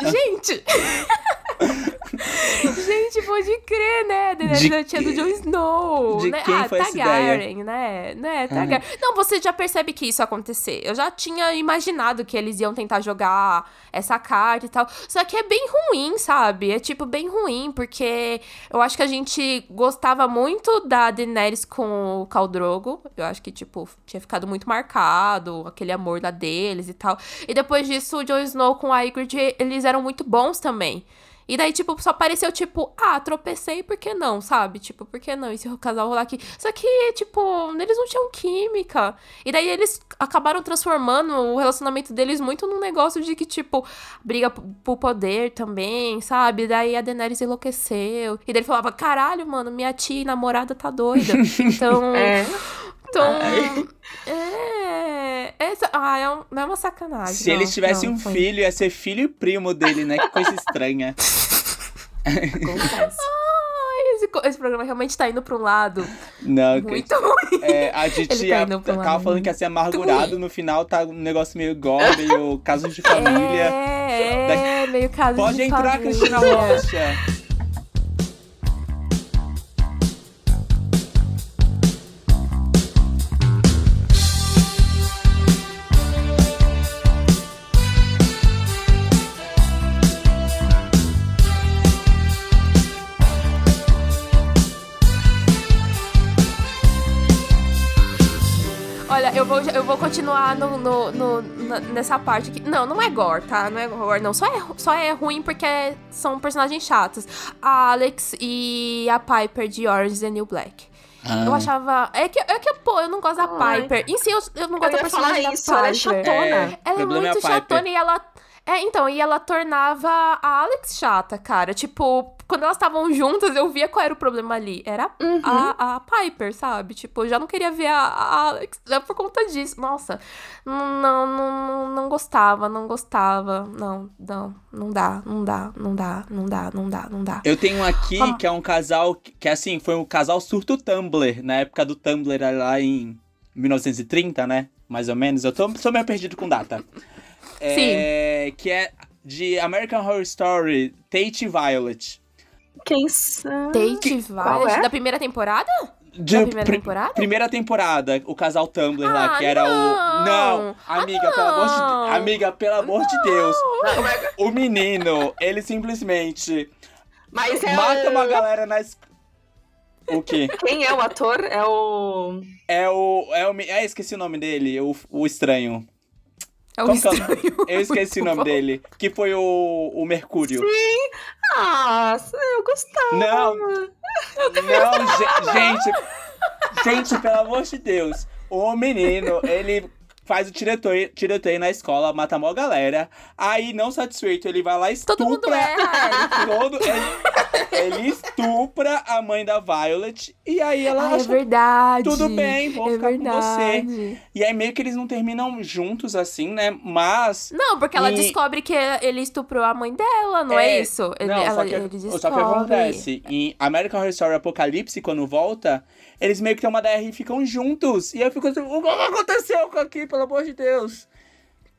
Gente! *laughs* Gente, pode crer, né? De é a tia do Jon Snow. de né? quem ah, foi Targaryen, né? né? Targaryen. Não, você já percebe que isso ia acontecer. Eu já tinha imaginado que eles iam tentar jogar essa carta e tal. Só que é bem ruim, sabe? É tipo bem ruim, porque eu acho que a gente gostava muito da Daenerys com o Khal Drogo. Eu acho que, tipo, tinha ficado muito marcado, aquele amor lá deles e tal. E depois disso, o Jon Snow com a Ygritte, eles eram muito bons também. E daí, tipo, só pareceu, tipo, ah, tropecei, por que não, sabe? Tipo, por que não esse casal rolar aqui? Só que, tipo, eles não tinham química. E daí eles acabaram transformando o relacionamento deles muito num negócio de que, tipo, briga por poder também, sabe? Daí a Daenerys enlouqueceu. E daí ele falava, caralho, mano, minha tia e namorada tá doida. *laughs* Então... É. Então... Ai. É... Essa... Ah, é, um- é uma sacanagem. Se não, eles tivessem não, um foi. filho, ia ser filho e primo dele, né? Que coisa estranha. *laughs* Acontece. Ai, esse, esse programa realmente tá indo pra um lado Não, muito ruim. é, a gente Ele tá um tava lado falando que ia ser amargurado, no final tá um negócio meio gore, meio casos de família. É, é, meio caso Pode de entrar, família. Cristina Rocha. Olha, eu vou, eu vou continuar no, no, no- na- nessa parte aqui. Não, não é gore, tá? Não é gore, não. Só é, só é ruim porque são personagens chatos. A Alex e a Piper de Orange is the New Black. Ah. Eu achava. É que, é que, pô, eu não gosto da Ai. Piper. Em si, eu, eu não Eu gosto da ia falar personagem isso, da ela é Piper. chatona. É, Ela é problema é a muito Piper. chatona e ela. É, então, e ela tornava a Alex chata, cara. Tipo, quando elas estavam juntas, eu via qual era o problema ali. Era Uhum. a, a Piper, sabe? Tipo, eu já não queria ver a, a Alex já por conta disso. Nossa, não, não, não, não gostava, não gostava. Não, não, não dá, não dá, não dá, não dá, não dá, não dá. Eu tenho um aqui Ah. que é um casal que, que, assim, foi um casal surto Tumblr, na época do Tumblr lá em 1930, né? Mais ou menos. Eu tô, tô meio perdido com data. É, Que é de American Horror Story, Tate e Violet. Quem são? Tate qual Violet, é? da primeira temporada? De, Da primeira pri- temporada? Primeira temporada, o casal Tumblr lá, Ah, que era o. não. Não! Ah, Amiga, pelo amor de não. Amiga, pelo amor de Deus. Não, mas- O menino, ele simplesmente Mas é mata o... uma galera na O quê? Quem é o ator? É o... É o. É o. É, esqueci o nome dele, o, o estranho. É que é estranho. Eu *laughs* esqueci o nome bom. dele. Que foi o, o Mercúrio. Ah, eu gostava. Não, não, ge- gente. Gente, pelo amor de Deus. O menino, ele faz o tiroteio, tiroteio na escola, mata a maior galera. Aí, não satisfeito, ele vai lá e estupra. Todo mundo é. *laughs* todo- ele, ele estupra a mãe da Violet. E aí ela Ah, é acha. verdade. Tudo bem, vou é ficar com você. verdade. E aí meio que eles não terminam juntos assim, né? Mas. Não, porque ela E- descobre que ele estuprou a mãe dela, não é, É, isso? Ele, não, ela, só, que, ele descobre. só que acontece, em American Horror Story Apocalipse, quando volta, eles meio que tem uma DR e ficam juntos. E eu fico assim, o que aconteceu com aqui, pelo amor de Deus?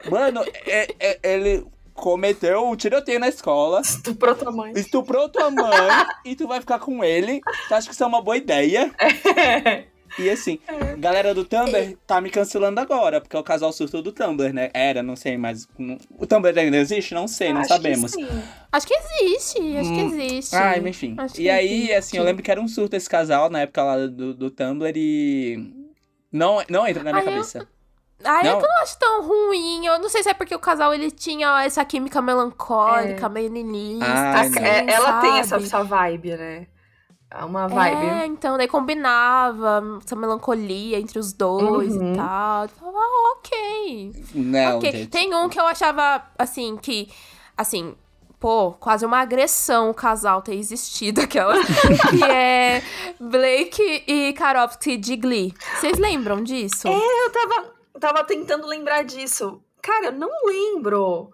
Mano, é- é- ele cometeu o tiroteio na escola, Estuprou tua mãe. estuprou tua mãe e tu vai ficar com ele. Tu acha que isso é uma boa ideia? *laughs* E assim, galera do Tumblr tá me cancelando agora, porque é o casal surto do Tumblr, né? Era, não sei, mas. O Tumblr ainda existe? Não sei, não Acho que sabemos. sim. Acho que existe, acho que Hum. existe. Ah, enfim. Acho que E aí, existe. assim, eu lembro que era um surto esse casal na época lá do, do Tumblr e. Não, não entra na minha Ah, eu- Ah, eu Não. acho tão ruim. Eu não sei se é porque o casal ele tinha essa química melancólica, meio niilista. Ai, assim. É, ela tem essa, sabe? essa vibe, né? É uma vibe. É, então, daí combinava essa melancolia entre os dois Uhum. e tal. Eu falava, ah, ok. Não, ok. gente. Tem um que eu achava, assim, que. Assim. Pô, quase uma agressão o casal ter existido, *laughs* aquela. que é Blake e Karovsky de Glee. Vocês lembram disso? Eu tava, tava tentando lembrar disso. Cara, eu não lembro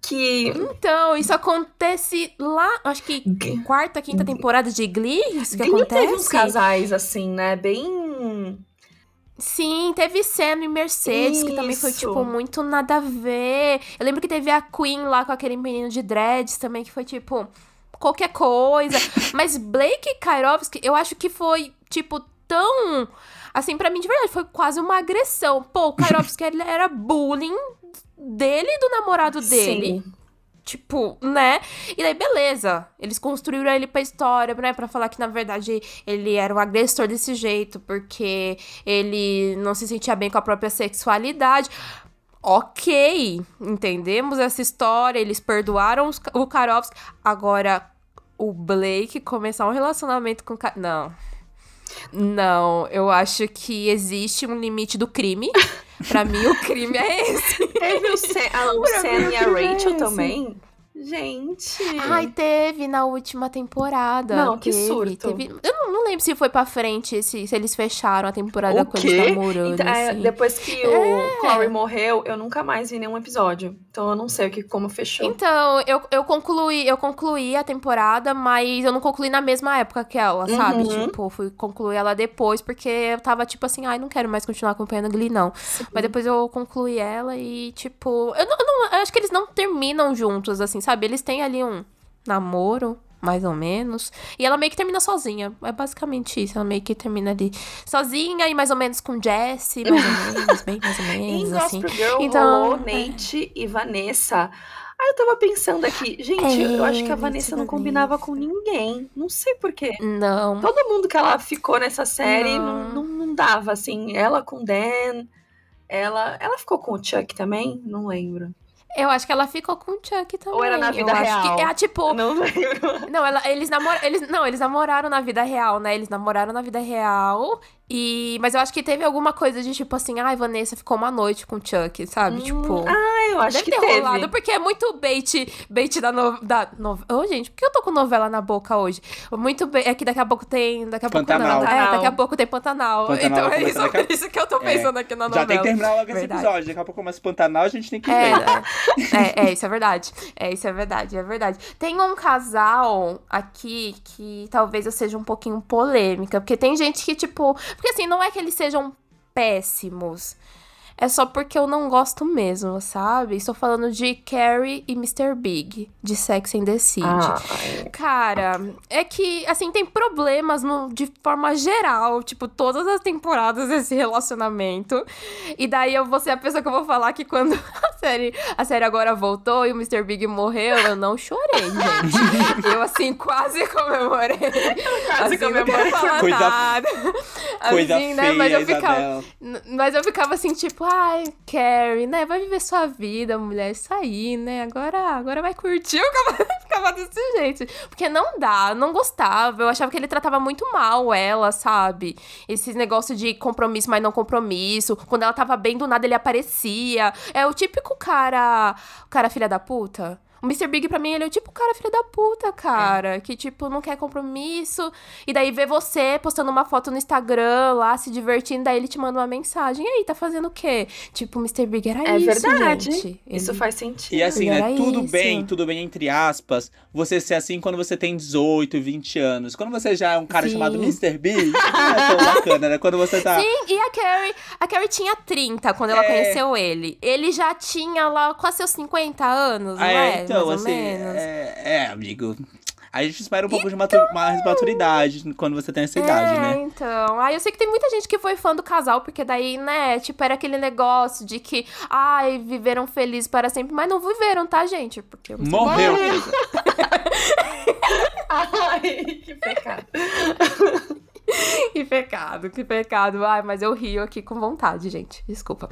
que. Então, isso acontece lá, acho que quarta, quinta temporada de Glee, isso que Glee acontece. teve uns casais assim, né? Bem. Sim, teve Senna e Mercedes, que também foi, Isso. tipo, muito nada a ver. Eu lembro que teve a Queen lá com aquele menino de dreads também, que foi, tipo, qualquer coisa. *laughs* Mas Blake e Kairovsky, eu acho que foi, tipo, tão... Assim, pra mim, de verdade, foi quase uma agressão. Pô, o Kairovsky, *laughs* ele era bullying dele e do namorado dele. Sim. Tipo, né? E daí, beleza. Eles construíram ele pra história, né? Pra falar que, na verdade, ele era um agressor desse jeito, porque ele não se sentia bem com a própria sexualidade. Ok, entendemos essa história. Eles perdoaram os- o Karovski. Agora, o Blake começar um relacionamento com Não. Não, eu acho que existe um limite do crime. *laughs* Pra mim, o crime é esse. Teve o Sam, ah, o Sam mim, e a é Rachel esse? também. Gente. Ai, teve na última temporada. Não, que teve, surto. teve- Eu não, não lembro se foi pra frente, se, se eles fecharam a temporada O com eles namorando. Então, é, assim. depois que o Corey morreu, eu nunca mais vi nenhum episódio. Então eu não sei o que, como fechou. Então, eu, eu concluí, eu concluí a temporada, mas eu não concluí na mesma época que ela, sabe? Uhum. Tipo, fui concluir ela depois, porque eu tava tipo assim, ai, não quero mais continuar acompanhando Glee, não. Mas depois eu concluí ela e, tipo, eu, não, eu não- eu acho que eles não terminam juntos, assim, sabe? Eles têm ali um namoro, mais ou menos. E ela meio que termina sozinha. É basicamente isso. Ela meio que termina ali sozinha e mais ou menos com Jesse, mais ou menos, bem mais ou *laughs* Em menos, assim. Girl Então, rolou Nate e Vanessa. Aí eu tava pensando aqui, gente, É, eu acho que a Vanessa não Vanessa. combinava com ninguém. Não sei porquê. Não. Todo mundo que ela ficou nessa série não, Não. não, não dava, assim. Ela com Dan. ela, ela ficou com o Chuck também? Não lembro. Eu acho que ela ficou com o Chuck também. Ou era na Eu vida acho real? Que é tipo. Não lembro. Não, ela- eles, namor, eles, não, eles namoraram na vida real, né? Eles namoraram na vida real. E, mas eu acho que teve alguma coisa de tipo assim, ai, Vanessa ficou uma noite com o Chuck, sabe? tipo. Ah, eu acho Deve que ter teve. rolado, porque é muito bait, bait da novela. No... Ô, gente, por que eu tô com novela na boca hoje? Muito bait. É que daqui a pouco tem. Daqui a pouco Pantanal. não. É, daqui a pouco tem Pantanal. Pantanal então é isso, daqui a- por *laughs* isso que eu tô pensando aqui na novela. Já tem que terminar logo esse Verdade. episódio. Daqui a pouco começa o Pantanal, a gente tem que É, ver. é, é, isso é verdade. É, isso é verdade, é verdade. Tem um casal aqui que talvez eu seja um pouquinho polêmica, porque tem gente que, tipo. Porque assim, não é que eles sejam péssimos. É só porque eu não gosto mesmo, sabe? Estou falando de Carrie e Mr. Big, de Sex and the City. Ah, Cara, é que, assim, tem problemas no- de forma geral, tipo, todas as temporadas desse relacionamento. E daí eu vou ser a pessoa que eu vou falar que quando *laughs* a série, a série agora voltou e o Mr. Big morreu, eu não chorei, gente. Eu, assim, quase comemorei. Quase assim, não quero comemorei. falar Coisa- nada. Coisa Assim, feia, né? Mas eu ficava, Mas eu ficava assim, tipo, ai, Carrie, né? Vai viver sua vida, mulher, isso aí, né? Agora, agora vai curtir. Eu ficava, ficava *laughs* desse jeito. Porque não dá, não gostava. Eu achava que ele tratava muito mal ela, sabe? Esse negócio de compromisso, mas não compromisso. Quando ela tava bem, do nada ele aparecia. É o típico cara. O cara filha da puta. O Mr. Big, pra mim, ele é o tipo cara filho da puta, cara. Que, tipo, não quer compromisso. E daí vê você postando uma foto no Instagram lá, se divertindo. Daí ele te manda uma mensagem. E aí, tá fazendo o quê? Tipo, o Mr. Big era É isso, verdade. gente. Isso Ele- faz sentido. E assim, né? Tudo isso. bem, tudo bem, entre aspas, você ser assim quando você tem 18, 20 anos. Quando você já é um cara Sim. chamado Mr. Big, não é tão bacana, né? Quando você tá. Sim, e a Carrie, a Carrie tinha 30 quando ela É. conheceu ele. Ele já tinha lá quase seus 50 anos, não É, é? Então, Mais ou assim, menos. é, é, amigo. A gente espera um pouco de matu mais maturidade quando você tem essa idade, é, né? então. Ah, eu sei que tem muita gente que foi fã do casal, porque daí, né, tipo, era aquele negócio de que, ai, viveram felizes para sempre, mas não viveram, tá, gente? Porque Morreu. *laughs* Ai, que pecado. Que pecado, que pecado. Ai, mas eu rio aqui com vontade, gente. Desculpa.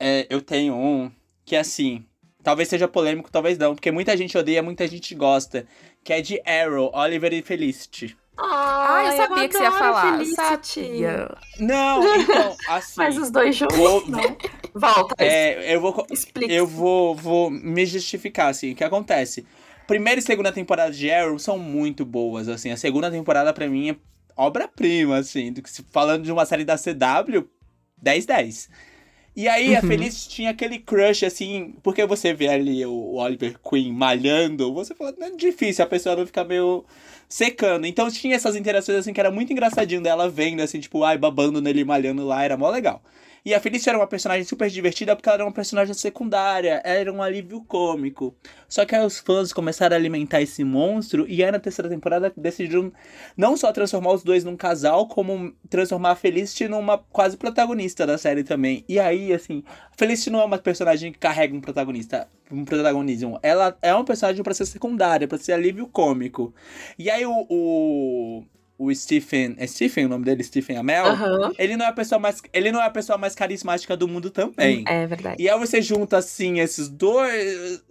É, eu tenho um que, assim, talvez seja polêmico, talvez não, porque muita gente odeia, muita gente gosta, que é de Arrow, Oliver e Felicity. Ah, eu sabia que você ia falar. Felicity. Sabia. Não, então, *laughs* assim. Mas os dois juntos, Vou- né? Volta, É, eu vou, explica. eu vou, vou me justificar, assim, o que acontece? Primeira e segunda temporada de Arrow são muito boas, assim, a segunda temporada pra mim é obra-prima, assim, do que se- falando de uma série da CW, 10-10. E aí a Uhum. Feliz tinha aquele crush, assim, porque você vê ali o Oliver Queen malhando, você fala, não é difícil a pessoa não ficar meio secando. Então tinha essas interações, assim, que era muito engraçadinho dela vendo, assim, tipo, ai, babando nele, malhando lá, era mó legal. E a Felicity era uma personagem super divertida porque ela era uma personagem secundária, era um alívio cômico. Só que aí os fãs começaram a alimentar esse monstro e aí na terceira temporada decidiram não só transformar os dois num casal, como transformar a Felicity numa quase protagonista da série também. E aí, assim, a Felicity não é uma personagem que carrega um protagonista, um protagonismo. Ela é uma personagem pra ser secundária, pra ser alívio cômico. E aí o, o, o Stephen, é Stephen o nome dele? Stephen Amell? Aham. Ele não é a pessoa mais, ele não é a pessoa mais carismática do mundo também. É verdade. E aí você junta, assim, esses dois...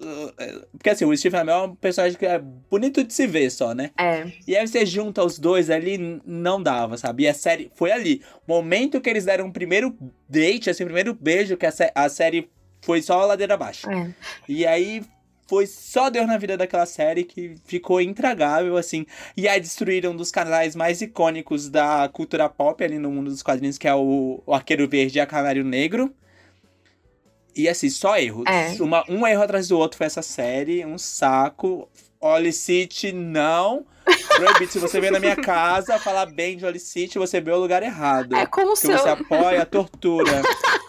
Porque, assim, o Stephen Amell é um personagem que é bonito de se ver só, né? É. E aí você junta os dois ali, não dava, sabe? E a série foi ali. Momento que eles deram o primeiro date, assim, o primeiro beijo, que a, sé- a série foi só a ladeira abaixo. É. E aí foi só Deus na vida daquela série que ficou intragável, assim. E aí destruíram um dos canais mais icônicos da cultura pop ali no mundo dos quadrinhos, que é o, o Arqueiro Verde e a Canário Negro. E assim, só erros. É. Uma, um erro atrás do outro foi essa série, um saco. Olicity, não. Proibido, se você vem na minha *laughs* casa falar bem de Olicity, você vê o lugar errado. É com, o Porque seu, você apoia a tortura. *laughs*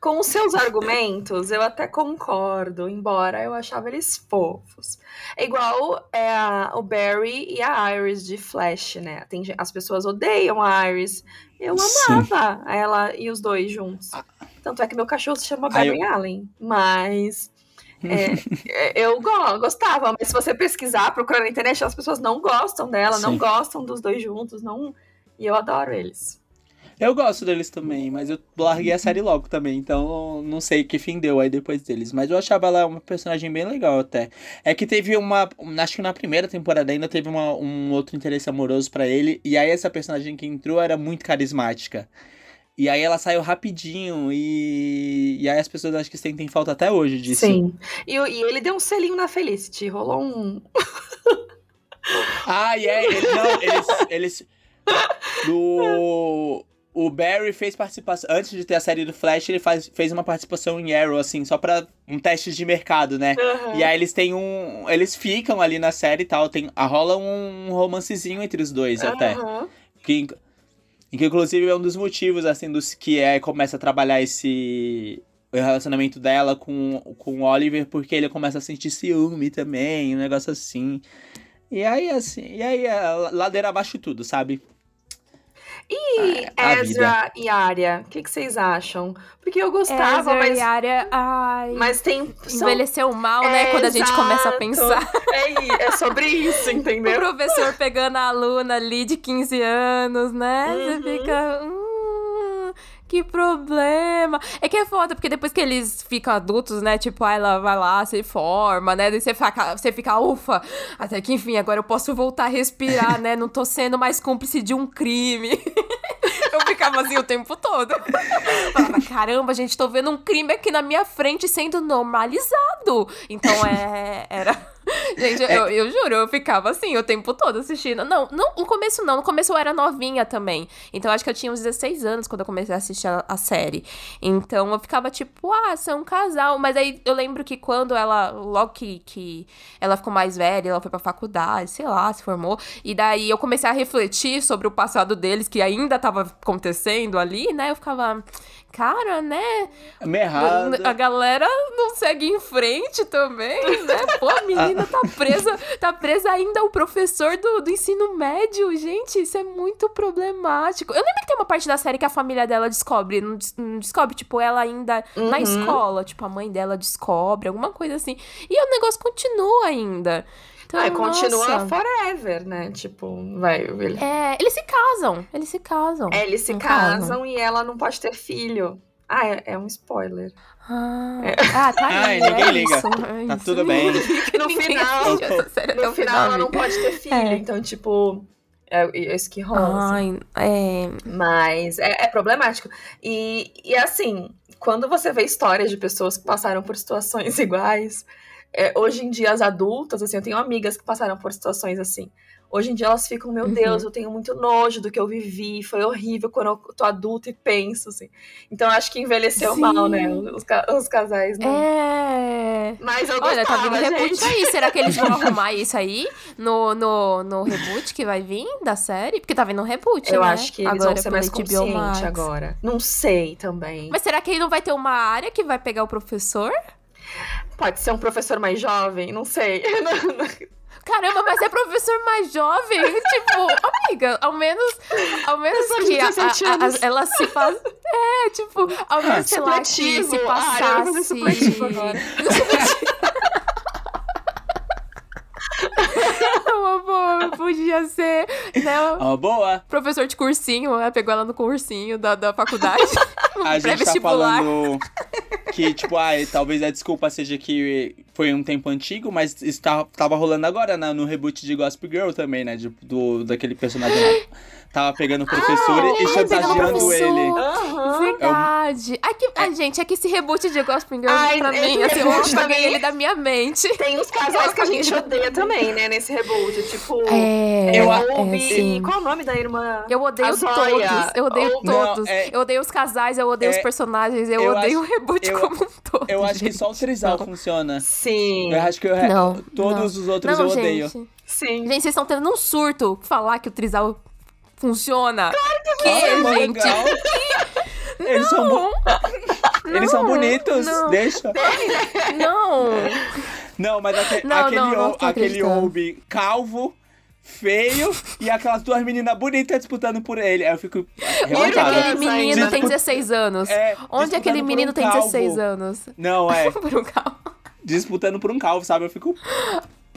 com os seus argumentos, eu até concordo, embora eu achava eles fofos. É igual é, a- o Barry e a Iris de Flash, né? Tem, as pessoas odeiam a Iris. Eu Sim. amava ela e os dois juntos. Tanto é que meu cachorro se chama Ah, eu- Barry Allen. Mas. é, *laughs* é, eu go- gostava, mas se você pesquisar, procurar na internet, as pessoas não gostam dela, não Sim. gostam dos dois juntos, não. E eu adoro eles. Eu gosto deles também, mas eu larguei a série logo também, então não sei que fim deu aí depois deles. Mas eu achava ela uma personagem bem legal até. É que teve uma. Acho que na primeira temporada ainda teve uma, um outro interesse amoroso para ele, e aí essa personagem que entrou era muito carismática. E aí ela saiu rapidinho e, e aí as pessoas acho que sentem falta até hoje disso. Sim. E, e ele deu um selinho na Felicity, rolou um. ah, e é, ele, não, eles, eles. Do. *laughs* O Barry fez participação. Antes de ter a série do Flash, ele faz, fez uma participação em Arrow, assim, só pra um teste de mercado, né? Uhum. E aí eles têm um. Eles ficam ali na série e tal. Tem, rola um romancezinho entre os dois até. Aham. Que, que inclusive é um dos motivos, assim, dos que é começa a trabalhar esse o relacionamento dela com, com o Oliver, porque ele começa a sentir ciúme também, um negócio assim. E aí, assim, e aí é ladeira abaixo tudo, sabe? E a Ezra e Arya, o que, que vocês acham? Porque eu gostava, Ezra mas, e Arya, ai, mas tem. são- envelheceu mal, né? Quando a gente começa a pensar. É, é sobre isso, *laughs* O entendeu? professor pegando a aluna ali de 15 anos, né? Você Uhum. fica. Hum, que problema. É que é foda, porque depois que eles ficam adultos, né? Tipo, ah, ela vai lá, se forma, né? Daí você fica, você fica, ufa, até que enfim, agora eu posso voltar a respirar, né? Não tô sendo mais cúmplice de um crime. *laughs* Eu ficava assim o tempo todo. Falava, caramba, gente, tô vendo um crime aqui na minha frente sendo normalizado. Então é. Era. *laughs* Gente, eu, eu juro, eu ficava assim o tempo todo assistindo. Não, não, no começo não. No começo eu era novinha também. Então acho que eu tinha uns 16 anos quando eu comecei a assistir a, a série. Então eu ficava tipo, ah, são um casal. Mas aí eu lembro que quando ela, logo que, que ela ficou mais velha, ela foi pra faculdade, sei lá, se formou. E daí eu comecei a refletir sobre o passado deles, que ainda tava acontecendo ali, né? Eu ficava, cara, né? A galera não segue em frente também, né? Pô, a menina tá presa, tá presa ainda ao professor do, do ensino médio. Gente, isso é muito problemático. Eu lembro que tem uma parte da série que a família dela descobre, não, des- não descobre, tipo, ela ainda na Uhum. escola, tipo, a mãe dela descobre, alguma coisa assim. E o negócio continua ainda. Então, Aí continua forever, né? Tipo, vai. Ele... É, eles se casam, eles se casam. É, eles se Não casam e ela não pode ter filho. Ah, é, é um spoiler. Ah, ah, tá Ai, ninguém é liga. isso, é Tá isso. tudo bem. *laughs* No final- No o final, ela não pode ter filho. É. Então, tipo, é é isso que rola. assim. Ai, é. Mas é, é problemático. E, e assim, quando você vê histórias de pessoas que passaram por situações *laughs* iguais, é, hoje em dia as adultas, assim, eu tenho amigas que passaram por situações assim. Hoje em dia elas ficam, meu Uhum. Deus, eu tenho muito nojo do que eu vivi, foi horrível quando eu tô adulta e penso, assim. Então eu acho que envelheceu Sim. mal, né? Os, os casais, né? É. Mas eu Olha, tá gostava, vindo reboot aí. Será que eles vão *laughs* arrumar isso aí no, no, no reboot que vai vir da série? Porque tá vindo um reboot, Eu né? acho que eles agora vão ser mais conscientes agora. Não sei também. Mas será que aí não vai ter uma área que vai pegar o professor? Pode ser um professor mais jovem, não sei. *laughs* Caramba, mas é professor mais jovem? *laughs* tipo, amiga, ao menos. Ao menos que a, 17 a, a, ela se faz. É, tipo, ao menos, sei lá, que se Ah, eu vou fazer passasse. supletivo agora. *laughs* Boa, podia ser, né? Boa. Professor de cursinho, né? Pegou ela no cursinho da, da faculdade. *laughs* A gente tá falando que, tipo, ai, talvez a desculpa seja que foi um tempo antigo, mas isso tá- tava rolando agora na- no reboot de Gossip Girl também, né? de- do, daquele personagem lá. Tava pegando o professor Ah, e é, chantageando ele. Aham. Verdade. Ai, que, ai, gente, é que esse reboot de Gospel Girl, Ai, pra mim, assim, eu apaguei ele da minha mente. Tem os casais que a gente odeia também, né, nesse reboot. Tipo, É, Eu- é, é, qual é o nome da irmã? Eu odeio todos. Eu odeio Ou- Não, todos. é- eu odeio os casais, eu odeio é- os personagens, eu, eu odeio acho- o reboot eu- como um todo. Eu acho que só o gente. Trisal Não. funciona. Sim. Eu acho que eu, Não, todos os outros Não, eu odeio. gente. Sim. Gente, vocês estão tendo um surto falar que o Trisal funciona. que, Nossa, é gente? legal. Eles são, bo- eles são Não, bonitos, não. deixa. Não. Não, mas aque- Não, aquele, não, não aquele. Obi calvo, feio, e aquelas duas meninas bonitas disputando por ele. Aí eu fico Onde aquele menino tem 16 anos? É, Onde aquele menino um tem calvo. 16 anos? Não, é. *laughs* Por um calvo. Disputando por um calvo, sabe? Eu fico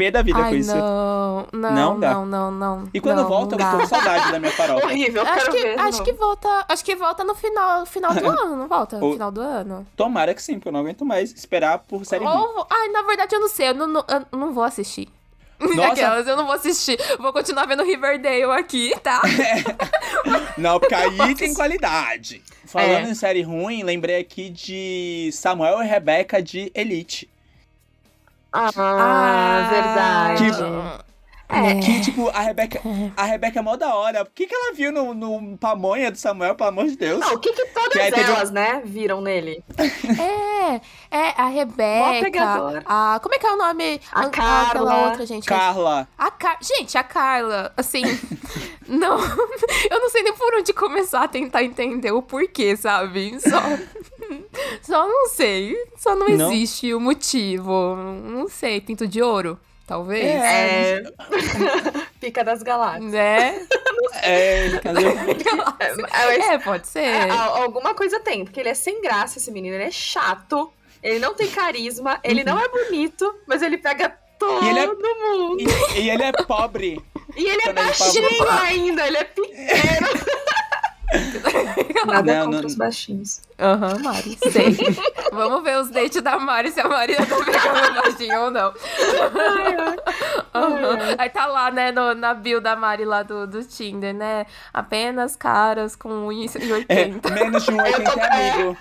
pé da vida Ai, com isso. não, não, Não não, dá. não, não, não. E quando não, volta, não eu tô com saudade da minha farofa. *laughs* Horrível, eu Acho quero que, ver. acho que volta, acho que volta no final, final do *laughs* ano, não volta? Ou- Final do ano. Tomara que sim, porque eu não aguento mais esperar por série ruim. Ou, ai, na verdade eu não sei, eu não, não, eu não vou assistir. Nossa. *laughs* Aquelas, eu não vou assistir. Vou continuar vendo Riverdale aqui, tá? Não, porque aí tem qualidade. Falando É. em série ruim, lembrei aqui de Samuel e Rebeca de Elite. Ah, verdade. É. Que, tipo, a Rebeca, a Rebeca é mó da hora. O que, que ela viu no, no pamonha do Samuel, pelo amor de Deus? Não, o que que todas Que um- elas, né, viram nele? É, é, a Rebeca. pegadora. A, como é que é o nome? A Aquela Carla. outra, gente. Carla. A Car... Gente, a Carla, assim, *laughs* não, *laughs* eu não sei nem por onde começar a tentar entender o porquê, sabe? Só, *laughs* só não sei, só não Não? existe o motivo, não sei, pinto de ouro, talvez, É. *laughs* Pica das galáxias. né? *laughs* É? É, mas- É, pode ser. é, al- alguma coisa tem, porque ele é sem graça, esse menino. Ele é chato, ele não tem carisma, ele não é bonito, mas ele pega todo E ele é- mundo. E, e ele é pobre. E ele é ele baixinho ainda, ele é pequeno. Nada Não, contra não- os baixinhos. Aham, Mari, *laughs* sei. Vamos ver os dates da Mari, se a Mari tá pegando baixinho ou não. Aham. Aí tá lá, né, no- na bio da Mari lá do, do Tinder, né? Apenas caras com 1,80. É, menos de um *laughs* 80 é amigo.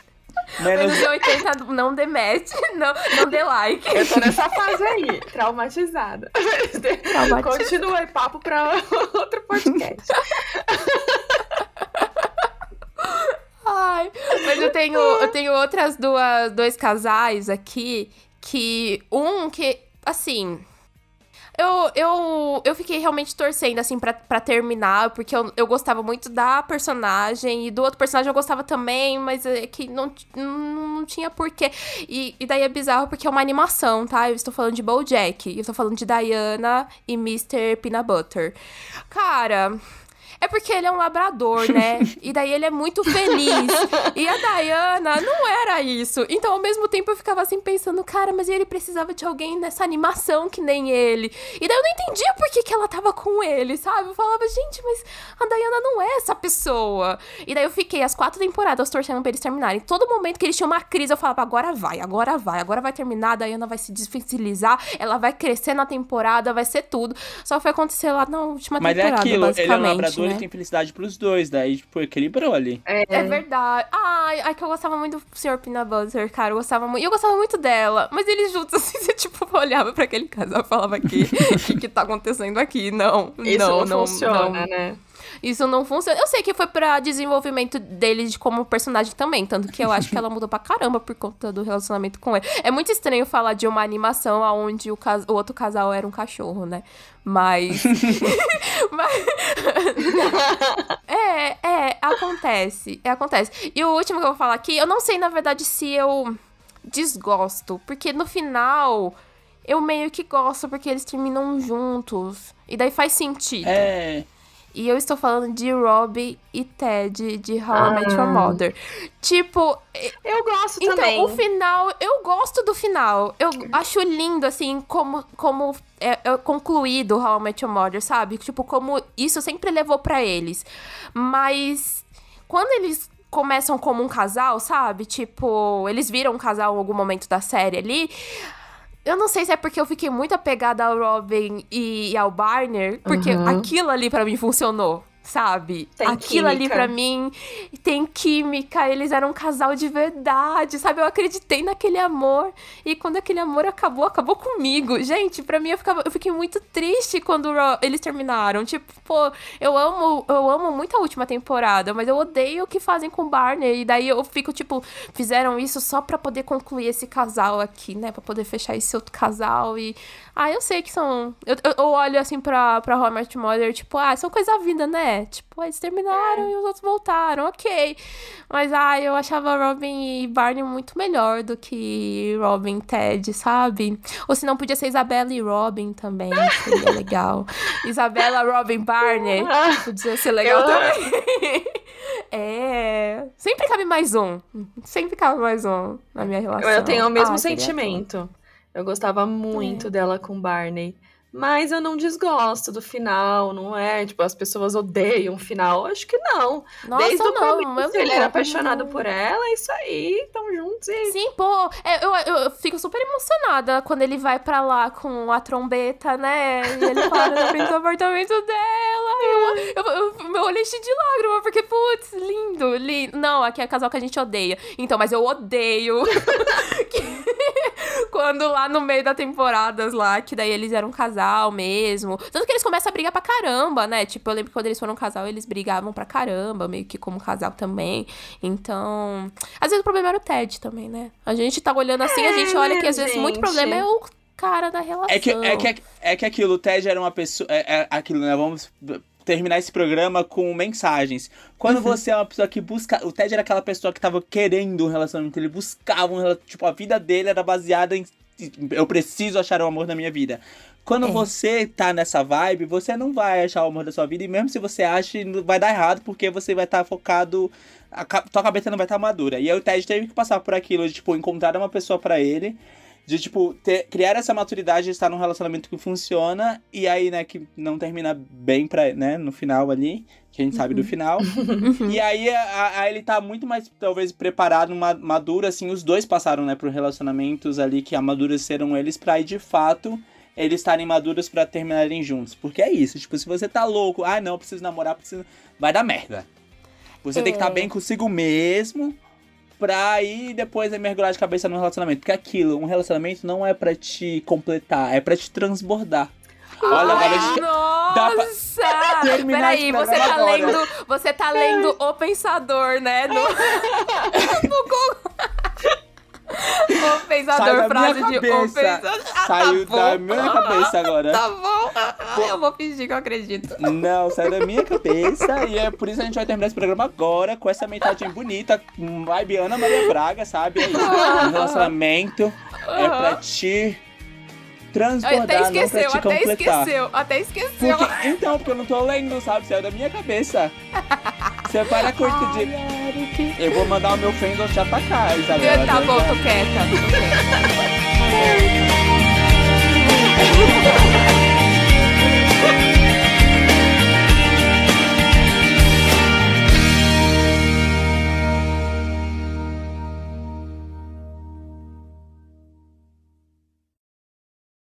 Menos Menos de 80 não dê match, não, não dê like. Eu tô nessa fase aí, traumatizada. *laughs* Traumatizada. Continua aí, papo pra outro podcast. Ai, mas eu tenho, eu tenho outras duas, dois casais aqui que um que, assim, eu, eu, eu fiquei realmente torcendo, assim, pra terminar, porque eu, eu gostava muito da personagem, e do outro personagem eu gostava também, mas é que não, não, não tinha porquê. E, e daí é bizarro porque é uma animação, tá? Eu estou falando de BoJack, eu estou falando de Diana e Mr. Peanut Butter. Cara... É porque ele é um labrador, né? *laughs* e daí ele é muito feliz. E a Diana não era isso. Então, ao mesmo tempo, eu ficava assim pensando, cara, mas ele precisava de alguém nessa animação que nem ele. E daí eu não entendia por que, que ela tava com ele, sabe? Eu falava, gente, mas a Diana não é essa pessoa. E daí eu fiquei as quatro temporadas torcendo pra eles terminarem. Todo momento que eles tinham uma crise, eu falava, agora vai, agora vai, agora vai terminar, a Diana vai se dificilizar, ela vai crescer na temporada, vai ser tudo. Só foi acontecer lá na última Mas é temporada, aquilo, ele é um basicamente, labrador né? E tem felicidade pros dois, daí, tipo, equilibrou ali. É verdade. Ai, ai, que eu gostava muito do Sr. Peanut Butter, cara. Eu gostava muito. E eu gostava muito dela. Mas eles juntos, *laughs* assim, você, tipo, olhava pra aquele casal e falava que o que, que tá acontecendo aqui? Não, Isso não, não, não, funciona, não. né? Isso não funciona. Eu sei que foi pra desenvolvimento dele de como personagem também. Tanto que eu acho que ela mudou pra caramba por conta do relacionamento com ele. É muito estranho falar de uma animação onde o, cas- o outro casal era um cachorro, né? Mas. *laughs* Mas- é, é, acontece. É, acontece. E o último que eu vou falar aqui, eu não sei, na verdade, se eu desgosto. Porque no final. Eu meio que gosto porque eles terminam juntos. E daí faz sentido. É. E eu estou falando de Robbie e Ted de How I Met Your Mother. Tipo, Eu gosto então, também. o final, eu gosto do final. Eu acho lindo, assim, como, como é, é concluído How I Met Your Mother, sabe? Tipo, como isso sempre levou pra eles. Mas quando eles começam como um casal, sabe? Tipo, eles viram um casal em algum momento da série ali. Eu não sei se é porque eu fiquei muito apegada ao Robin e, e ao Barner, porque Uhum. aquilo ali pra mim funcionou, sabe? Tem aquilo ali química. pra mim tem química, eles eram um casal de verdade, sabe? Eu acreditei naquele amor e quando aquele amor acabou, acabou comigo. Gente, pra mim eu, ficava, eu fiquei muito triste quando eles terminaram. Tipo, pô, eu amo, eu amo muito a última temporada, mas eu odeio o que fazem com o Barney. E daí eu fico, tipo, fizeram isso só pra poder concluir esse casal aqui, né? Pra poder fechar esse outro casal e... Ah, eu sei que são... Eu, eu, olho, assim, pra, pra Robert Mother, tipo, ah, são coisa da vida, né? Tipo, eles terminaram e os outros voltaram, ok. Mas, ah, eu achava Robin e Barney muito melhor do que Robin e Ted, sabe? Ou se não, podia ser Isabela e Robin também, *laughs* seria legal. Isabela, Robin, Barney, podia ser legal Eu- também. *laughs* É. Sempre cabe mais um. Sempre cabe mais um na minha relação. Eu tenho o mesmo Ah, sentimento. Eu gostava muito É. dela com Barney. Mas eu não desgosto do final, não é? Tipo, as pessoas odeiam o final. Acho que não. Nossa, Desde o não, começo, eu ele era não. apaixonado por ela, é isso aí, tão juntos e. Sim, pô, é, eu, eu, eu fico super emocionada quando ele vai pra lá com a trombeta, né? E ele para na *laughs* frente do apartamento dela. Eu, eu, eu, meu olho enche de lágrima, porque, putz, lindo, lindo. Não, aqui é casal que a gente odeia. Então, mas eu odeio *laughs* que- *laughs* quando lá no meio da temporadas lá, que daí eles eram um casal mesmo. Tanto que eles começam a brigar pra caramba, né? Tipo, eu lembro que quando eles foram um casal, eles brigavam pra caramba, meio que como casal também. Então, às vezes o problema era o Ted também, né? A gente tá olhando assim, a gente olha que às vezes muito gente. problema é o cara da relação. É que, é, que, é que aquilo, o Ted era uma pessoa. É, é aquilo, né? Vamos terminar esse programa com mensagens. Quando Uhum. você é uma pessoa que busca. O Ted era aquela pessoa que tava querendo um relacionamento, ele buscava um relacionamento. Tipo, a vida dele era baseada em. Eu preciso achar o amor na minha vida. Quando É. você tá nessa vibe, você não vai achar o amor da sua vida. E mesmo se você acha, vai dar errado, porque você vai estar focado. A, tua cabeça não vai estar madura. E aí o Ted teve que passar por aquilo de, tipo, encontrar uma pessoa pra ele de, tipo, ter, criar essa maturidade de estar num relacionamento que funciona e aí, né, que não termina bem pra, né, no final ali, que a gente sabe do final. Uhum. *laughs* E aí, a, a- ele tá muito mais, talvez, preparado, ma- maduro, assim, os dois passaram, né, por relacionamentos ali que amadureceram eles pra aí, de fato, eles estarem maduros pra terminarem juntos. Porque é isso, tipo, se você tá louco, ah, não, preciso namorar, preciso... Vai dar merda. Você tem que estar É. bem consigo mesmo pra aí depois mergulhar de cabeça no relacionamento. Porque aquilo, um relacionamento não é pra te completar, é pra te transbordar. Olha, agora a gente... dá pra Nossa! *laughs* terminar Peraí, você tá agora. lendo. Você tá lendo O Pensador, né? No, *laughs* *laughs* no Google. O *laughs* Pensador, frase de O. Pensador. Ah, Saiu tá da bom. minha cabeça agora. Tá bom. Ah, Eu vou fingir que eu acredito. Não, saiu da minha cabeça. E é por isso que a gente vai terminar esse programa agora com essa mensagem bonita. um Vibe Ana Maria Braga, sabe? *laughs* É isso. Um relacionamento é pra te transbordar, Até não pra esqueceu, te até completar. esqueceu, até esqueceu. Porque, então, porque eu não tô lendo, sabe? Saiu da minha cabeça. *laughs* Você para isso de. Eu vou mandar o meu friend te atacar, Isabela. Tá bom, tô quieta. Tô quieta.